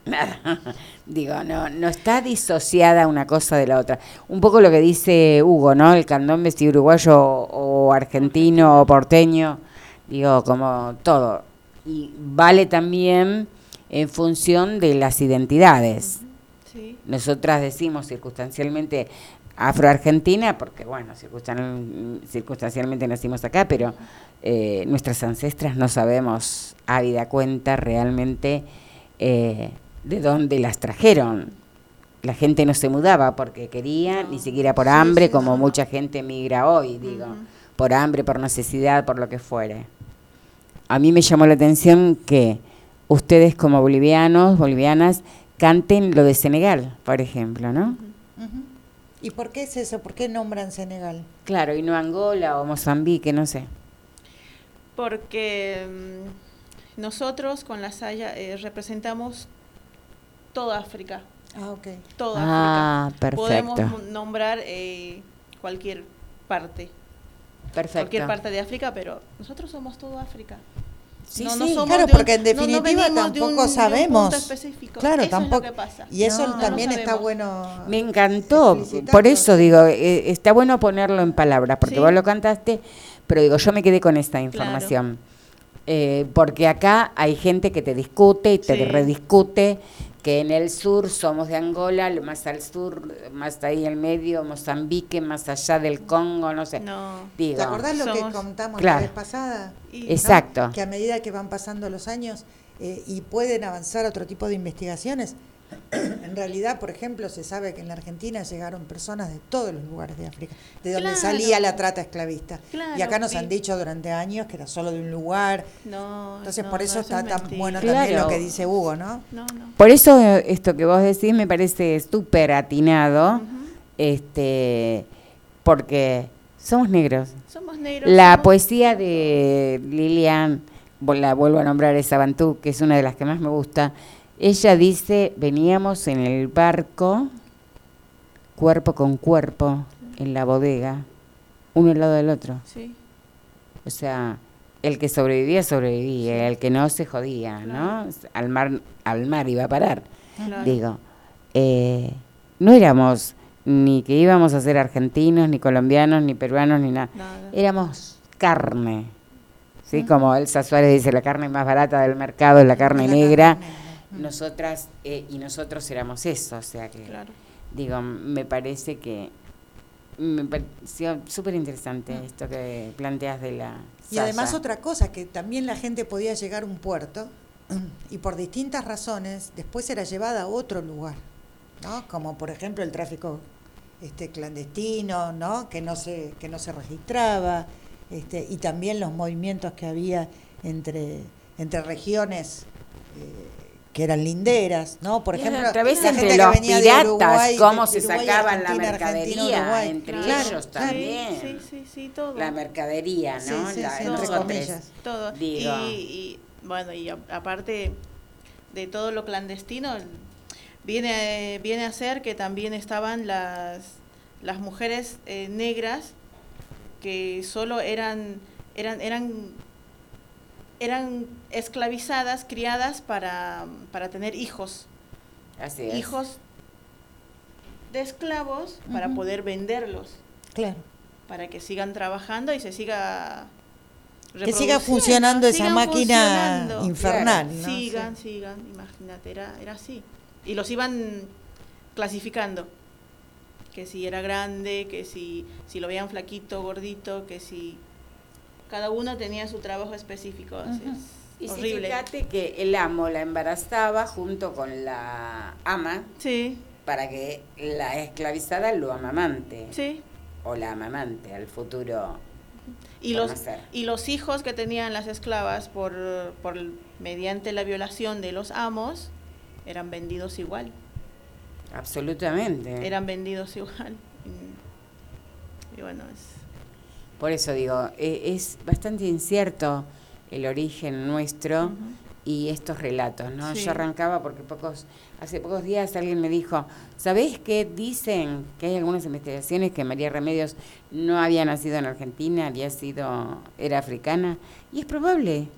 nada, digo, no, no está disociada una cosa de la otra. Un poco lo que dice Hugo, ¿no? El candombe si uruguayo o argentino o porteño, digo, como todo. Y vale también en función de las identidades. Sí. Nosotras decimos circunstancialmente afroargentina, porque bueno, circunstan- circunstancialmente nacimos acá, pero eh, nuestras ancestras no sabemos, ávida cuenta, realmente eh, de dónde las trajeron. La gente no se mudaba porque quería, ni siquiera por Sí, hambre, sí, como no, mucha gente migra hoy, digo, por hambre, por necesidad, por lo que fuere. A mí me llamó la atención que ustedes como bolivianos, bolivianas, canten lo de Senegal, por ejemplo, ¿no? ¿Y por qué es eso? ¿Por qué nombran Senegal? Claro, y no Angola o Mozambique, no sé. Porque mm, nosotros con la Saya eh, representamos toda África. Ah, ok. Toda Ah, África. Podemos perfecto. m- nombrar eh, cualquier parte. Perfecto. Cualquier parte de África, pero nosotros somos toda África. Sí, no, sí. no somos Claro, de un- porque en no- no definitiva venimos de un- tampoco de un sabemos. punto específico. Claro, Eso tampoco. Es lo que pasa. Y eso también está bueno. Me encantó, por eso digo, eh, está bueno ponerlo en palabras, porque Sí. vos lo cantaste, pero digo, yo me quedé con esta información. Eh, porque acá hay gente que te discute y te Sí. rediscute que en el sur somos de Angola, lo más al sur, más ahí al medio, Mozambique, más allá del Congo, no sé. No. Digo, ¿Te acordás lo que contamos Claro. la vez pasada? Y- ¿no? Exacto. Que a medida que van pasando los años eh, y pueden avanzar otro tipo de investigaciones, en realidad, por ejemplo, se sabe que en la Argentina llegaron personas de todos los lugares de África, de donde Claro. salía la trata esclavista. Claro, y acá nos sí. han dicho durante años que era solo de un lugar. No, Entonces, no, por no, eso está es tan mentira. bueno también lo que dice Hugo, ¿no? No, no. Por eso eh, esto que vos decís me parece súper atinado, este, porque somos negros. Somos negros. La somos- poesía de Lilian, la vuelvo a nombrar, esa Bantú, que es una de las que más me gusta. Ella dice, veníamos en el barco, cuerpo con cuerpo, en la bodega, uno al lado del otro. Sí. O sea, el que sobrevivía, sobrevivía, el que no se jodía, ¿no? Al mar, al mar iba a parar. Claro. Digo, eh, no éramos ni que íbamos a ser argentinos, ni colombianos, ni peruanos, ni nada. Nada. Éramos carne. ¿Sí? Como Elsa Suárez dice, la carne más barata del mercado es la carne Es la negra. carne negra. Nosotras eh, y nosotros éramos eso. O sea que, Claro. digo, me parece que me pareció súper interesante esto que planteas de la. Y además otra cosa, que también la gente podía llegar a un puerto y por distintas razones después era llevada a otro lugar, ¿no? Como por ejemplo el tráfico este clandestino, ¿no? Que no se que no se registraba, este y también los movimientos que había entre entre regiones eh, que eran linderas, ¿no? Por ejemplo, otra vez la entre gente que los venía de piratas, Uruguay, cómo de se Uruguay, sacaban la mercadería entre Claro, ellos claro. también. Sí, sí, sí, todo. La mercadería, ¿no? Sí, sí, La- sí, entre comillas. todo. Digo. Y, y, bueno, y a- aparte de todo lo clandestino, viene, viene a ser que también estaban las, las mujeres eh, negras que solo eran, eran, eran, eran esclavizadas, criadas para, para tener hijos. Así es. Hijos de esclavos para poder venderlos, Claro. para que sigan trabajando y se siga Que siga funcionando esa sigan máquina funcionando. infernal, Claro, ¿no? Sigan, Sí. sigan, imagínate, era, era así. Y los iban clasificando. Que si era grande, que si, si lo veían flaquito, gordito, que si Cada uno tenía su trabajo específico. así es Y sí, horrible. fíjate que el amo la embarazaba junto con la ama Sí, para que la esclavizada lo amamante. sí. O la amamante al futuro. Y los, nacer. y los hijos que tenían las esclavas por, por mediante la violación de los amos eran vendidos igual. Absolutamente. Eran vendidos igual. Y, y bueno, es, Por eso digo, e- es bastante incierto el origen nuestro y estos relatos, ¿no? Sí. Yo arrancaba porque pocos, hace pocos días alguien me dijo, ¿sabés qué dicen? Que hay algunas investigaciones que María Remedios no había nacido en Argentina, había sido, era africana, y es probable,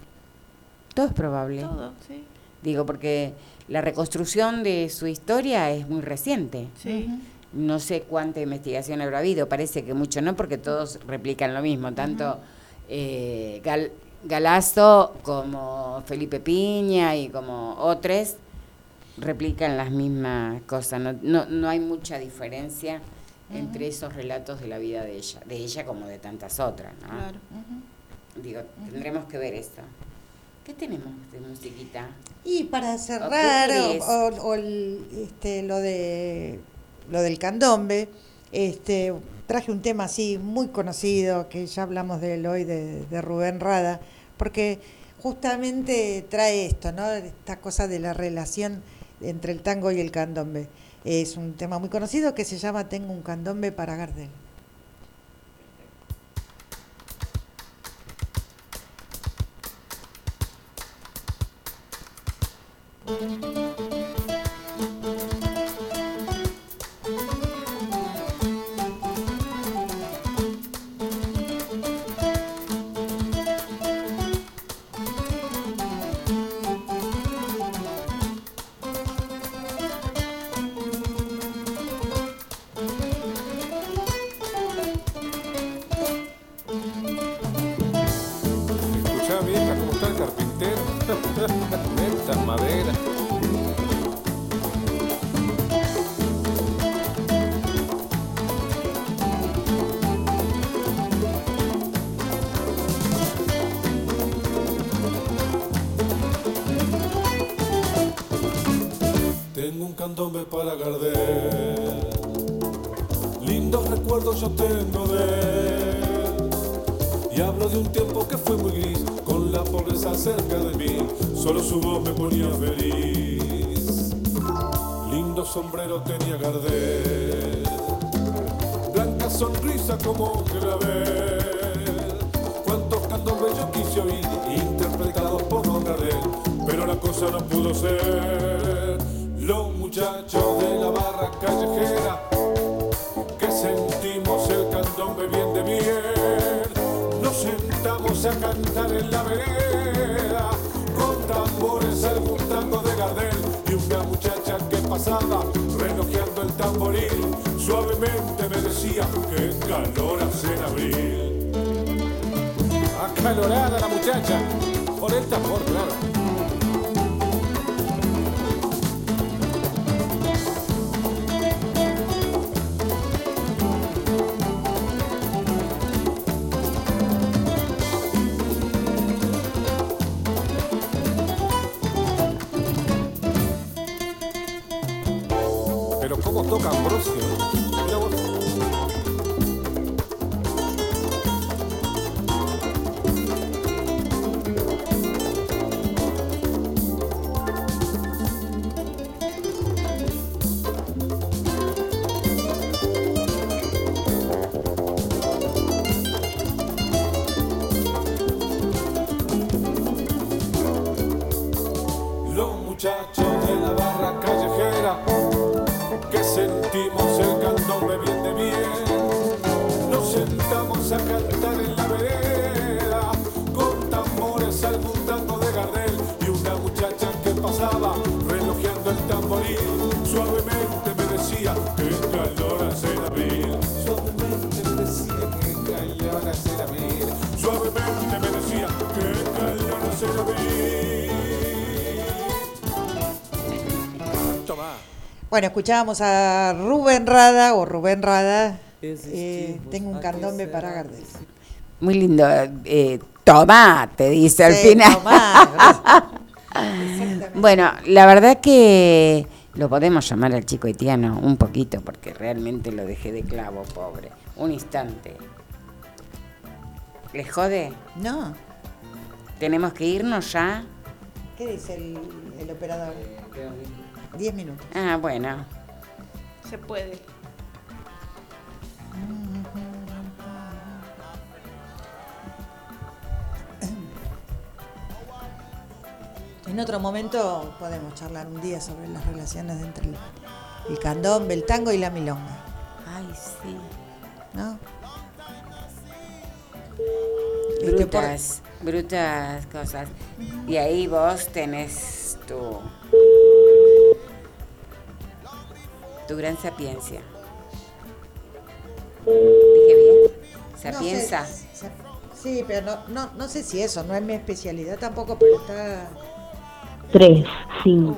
todo es probable. todo, sí. Digo, porque la reconstrucción de su historia es muy reciente. Sí. No sé cuánta investigación habrá habido, parece que mucho no, porque todos replican lo mismo, tanto eh, Gal- Galazo como Felipe Piña y como otros replican las mismas cosas. No, no, no hay mucha diferencia entre esos relatos de la vida de ella, de ella como de tantas otras. ¿no? Claro. Digo, tendremos que ver eso. ¿Qué tenemos de musiquita? Y para cerrar, o- o el- este, lo de lo del candombe, este, traje un tema así muy conocido, que ya hablamos de él hoy, de, Rubén Rada, porque justamente trae esto, ¿no? Esta cosa de la relación entre el tango y el candombe. Es un tema muy conocido que se llama Tengo un candombe para Gardel. Yo tengo de él. Y hablo de un tiempo que fue muy gris, con la pobreza cerca de mí, solo su voz me ponía feliz. Lindo sombrero tenía Gardel, blanca sonrisa como clavel. Cuántos candombes yo quise oír, interpretados por Don Gardel, pero la cosa no pudo ser. Cantar en la vereda con tambores algún tango de Gardel y una muchacha que pasaba relojeando el tamboril suavemente me decía que calor hace en abril. Acalorada la muchacha por el tambor, claro. Bueno, escuchábamos a Rubén Rada o Rubén Rada. eh, tengo un candombe para Gardel. Muy lindo. Eh, toma, te dice al Sí, final. tomá, bueno, la verdad que lo podemos llamar al chico haitiano un poquito, porque realmente lo dejé de clavo, pobre. Un instante. ¿Les jode? No. ¿Tenemos que irnos ya? ¿Qué dice el, el operador? Diez minutos. Ah, bueno. Se puede. En otro momento podemos charlar un día sobre las relaciones entre el, el candombe, el tango y la milonga. Ay, sí. ¿No? Este, por- Brutas, brutas cosas. Y ahí vos tenés tu, tu gran sapiencia. ¿Dije bien? ¿Sapienza? No sé, sa- sí, pero no, no, no sé si eso, no es mi especialidad tampoco, pero está... 3, 5.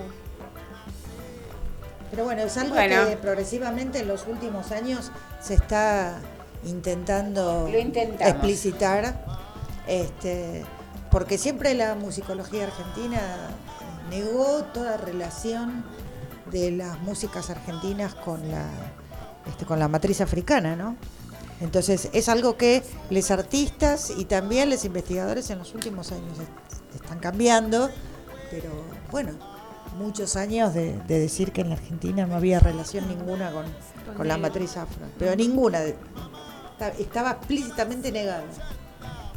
Pero bueno, es algo Bueno. que progresivamente en los últimos años se está intentando explicitar, este, porque siempre la musicología argentina negó toda relación de las músicas argentinas con la, este, con la matriz africana, ¿no? Entonces es algo que los artistas y también los investigadores en los últimos años est- están cambiando, pero bueno, muchos años de, de decir que en la Argentina no había relación ninguna con, con la matriz afro, pero ninguna, estaba explícitamente negada.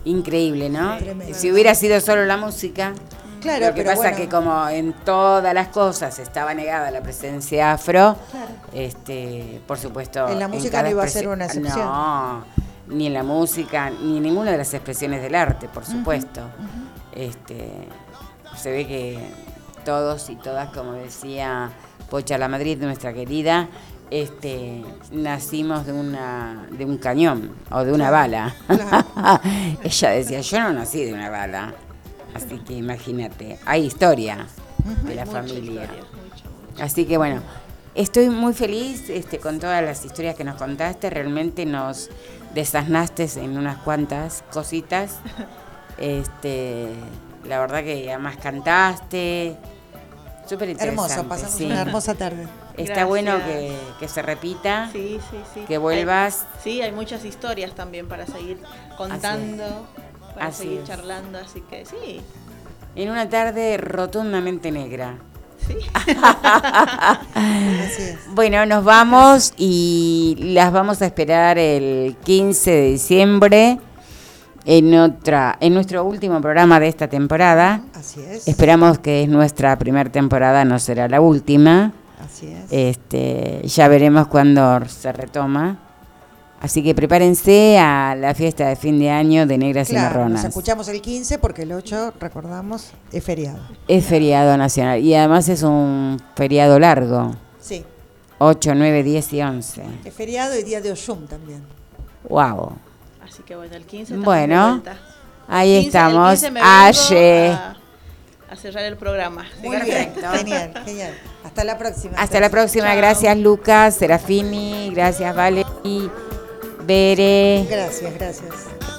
Increíble, ¿no? Tremendo. Si hubiera sido solo la música. Claro, lo que pero pasa bueno. que como en todas las cosas estaba negada la presencia afro, Claro. este, por supuesto. En la música no iba a ser una excepción. No, ni en la música, ni en ninguna de las expresiones del arte, por supuesto. Este, se ve que todos y todas, como decía Pocha La Madrid, nuestra querida, este, nacimos de una de un cañón o de una bala. Ella decía, yo no nací de una bala. Así que imagínate, hay historia de la familia. Así que bueno, estoy muy feliz este, con todas las historias que nos contaste. Realmente nos desasnaste en unas cuantas cositas. Este, la verdad que además cantaste. Súper interesante. Hermoso, pasamos sí. una hermosa tarde. Está bueno que, que se repita. Sí, sí, sí. Que vuelvas. Hay- sí, hay muchas historias también para seguir contando, para Así seguir es. charlando, así que sí. En una tarde rotundamente negra. Sí. Así es. Bueno, nos vamos y las vamos a esperar el 15 de diciembre en otra en nuestro último programa de esta temporada. Así es. Esperamos que es nuestra primera temporada, no será la última. Así es. Este, ya veremos cuándo se retoma. Así que prepárense a la fiesta de fin de año de Negras y Claro, nos Marronas. escuchamos el 15 porque el 8, recordamos, es feriado. Es feriado nacional y además es un feriado largo. Sí, 8, 9, 10 y 11. es feriado y día de Oshum también. Wow. Así que bueno, el 15 estamos de Bueno, ahí El 15 el estamos. 15 me vengo Aye. A, a cerrar el programa. Muy bien, genial, genial. Hasta la próxima. Hasta la próxima. Chao. Gracias, Lucas, Serafini. Gracias, Vale. Gracias, gracias.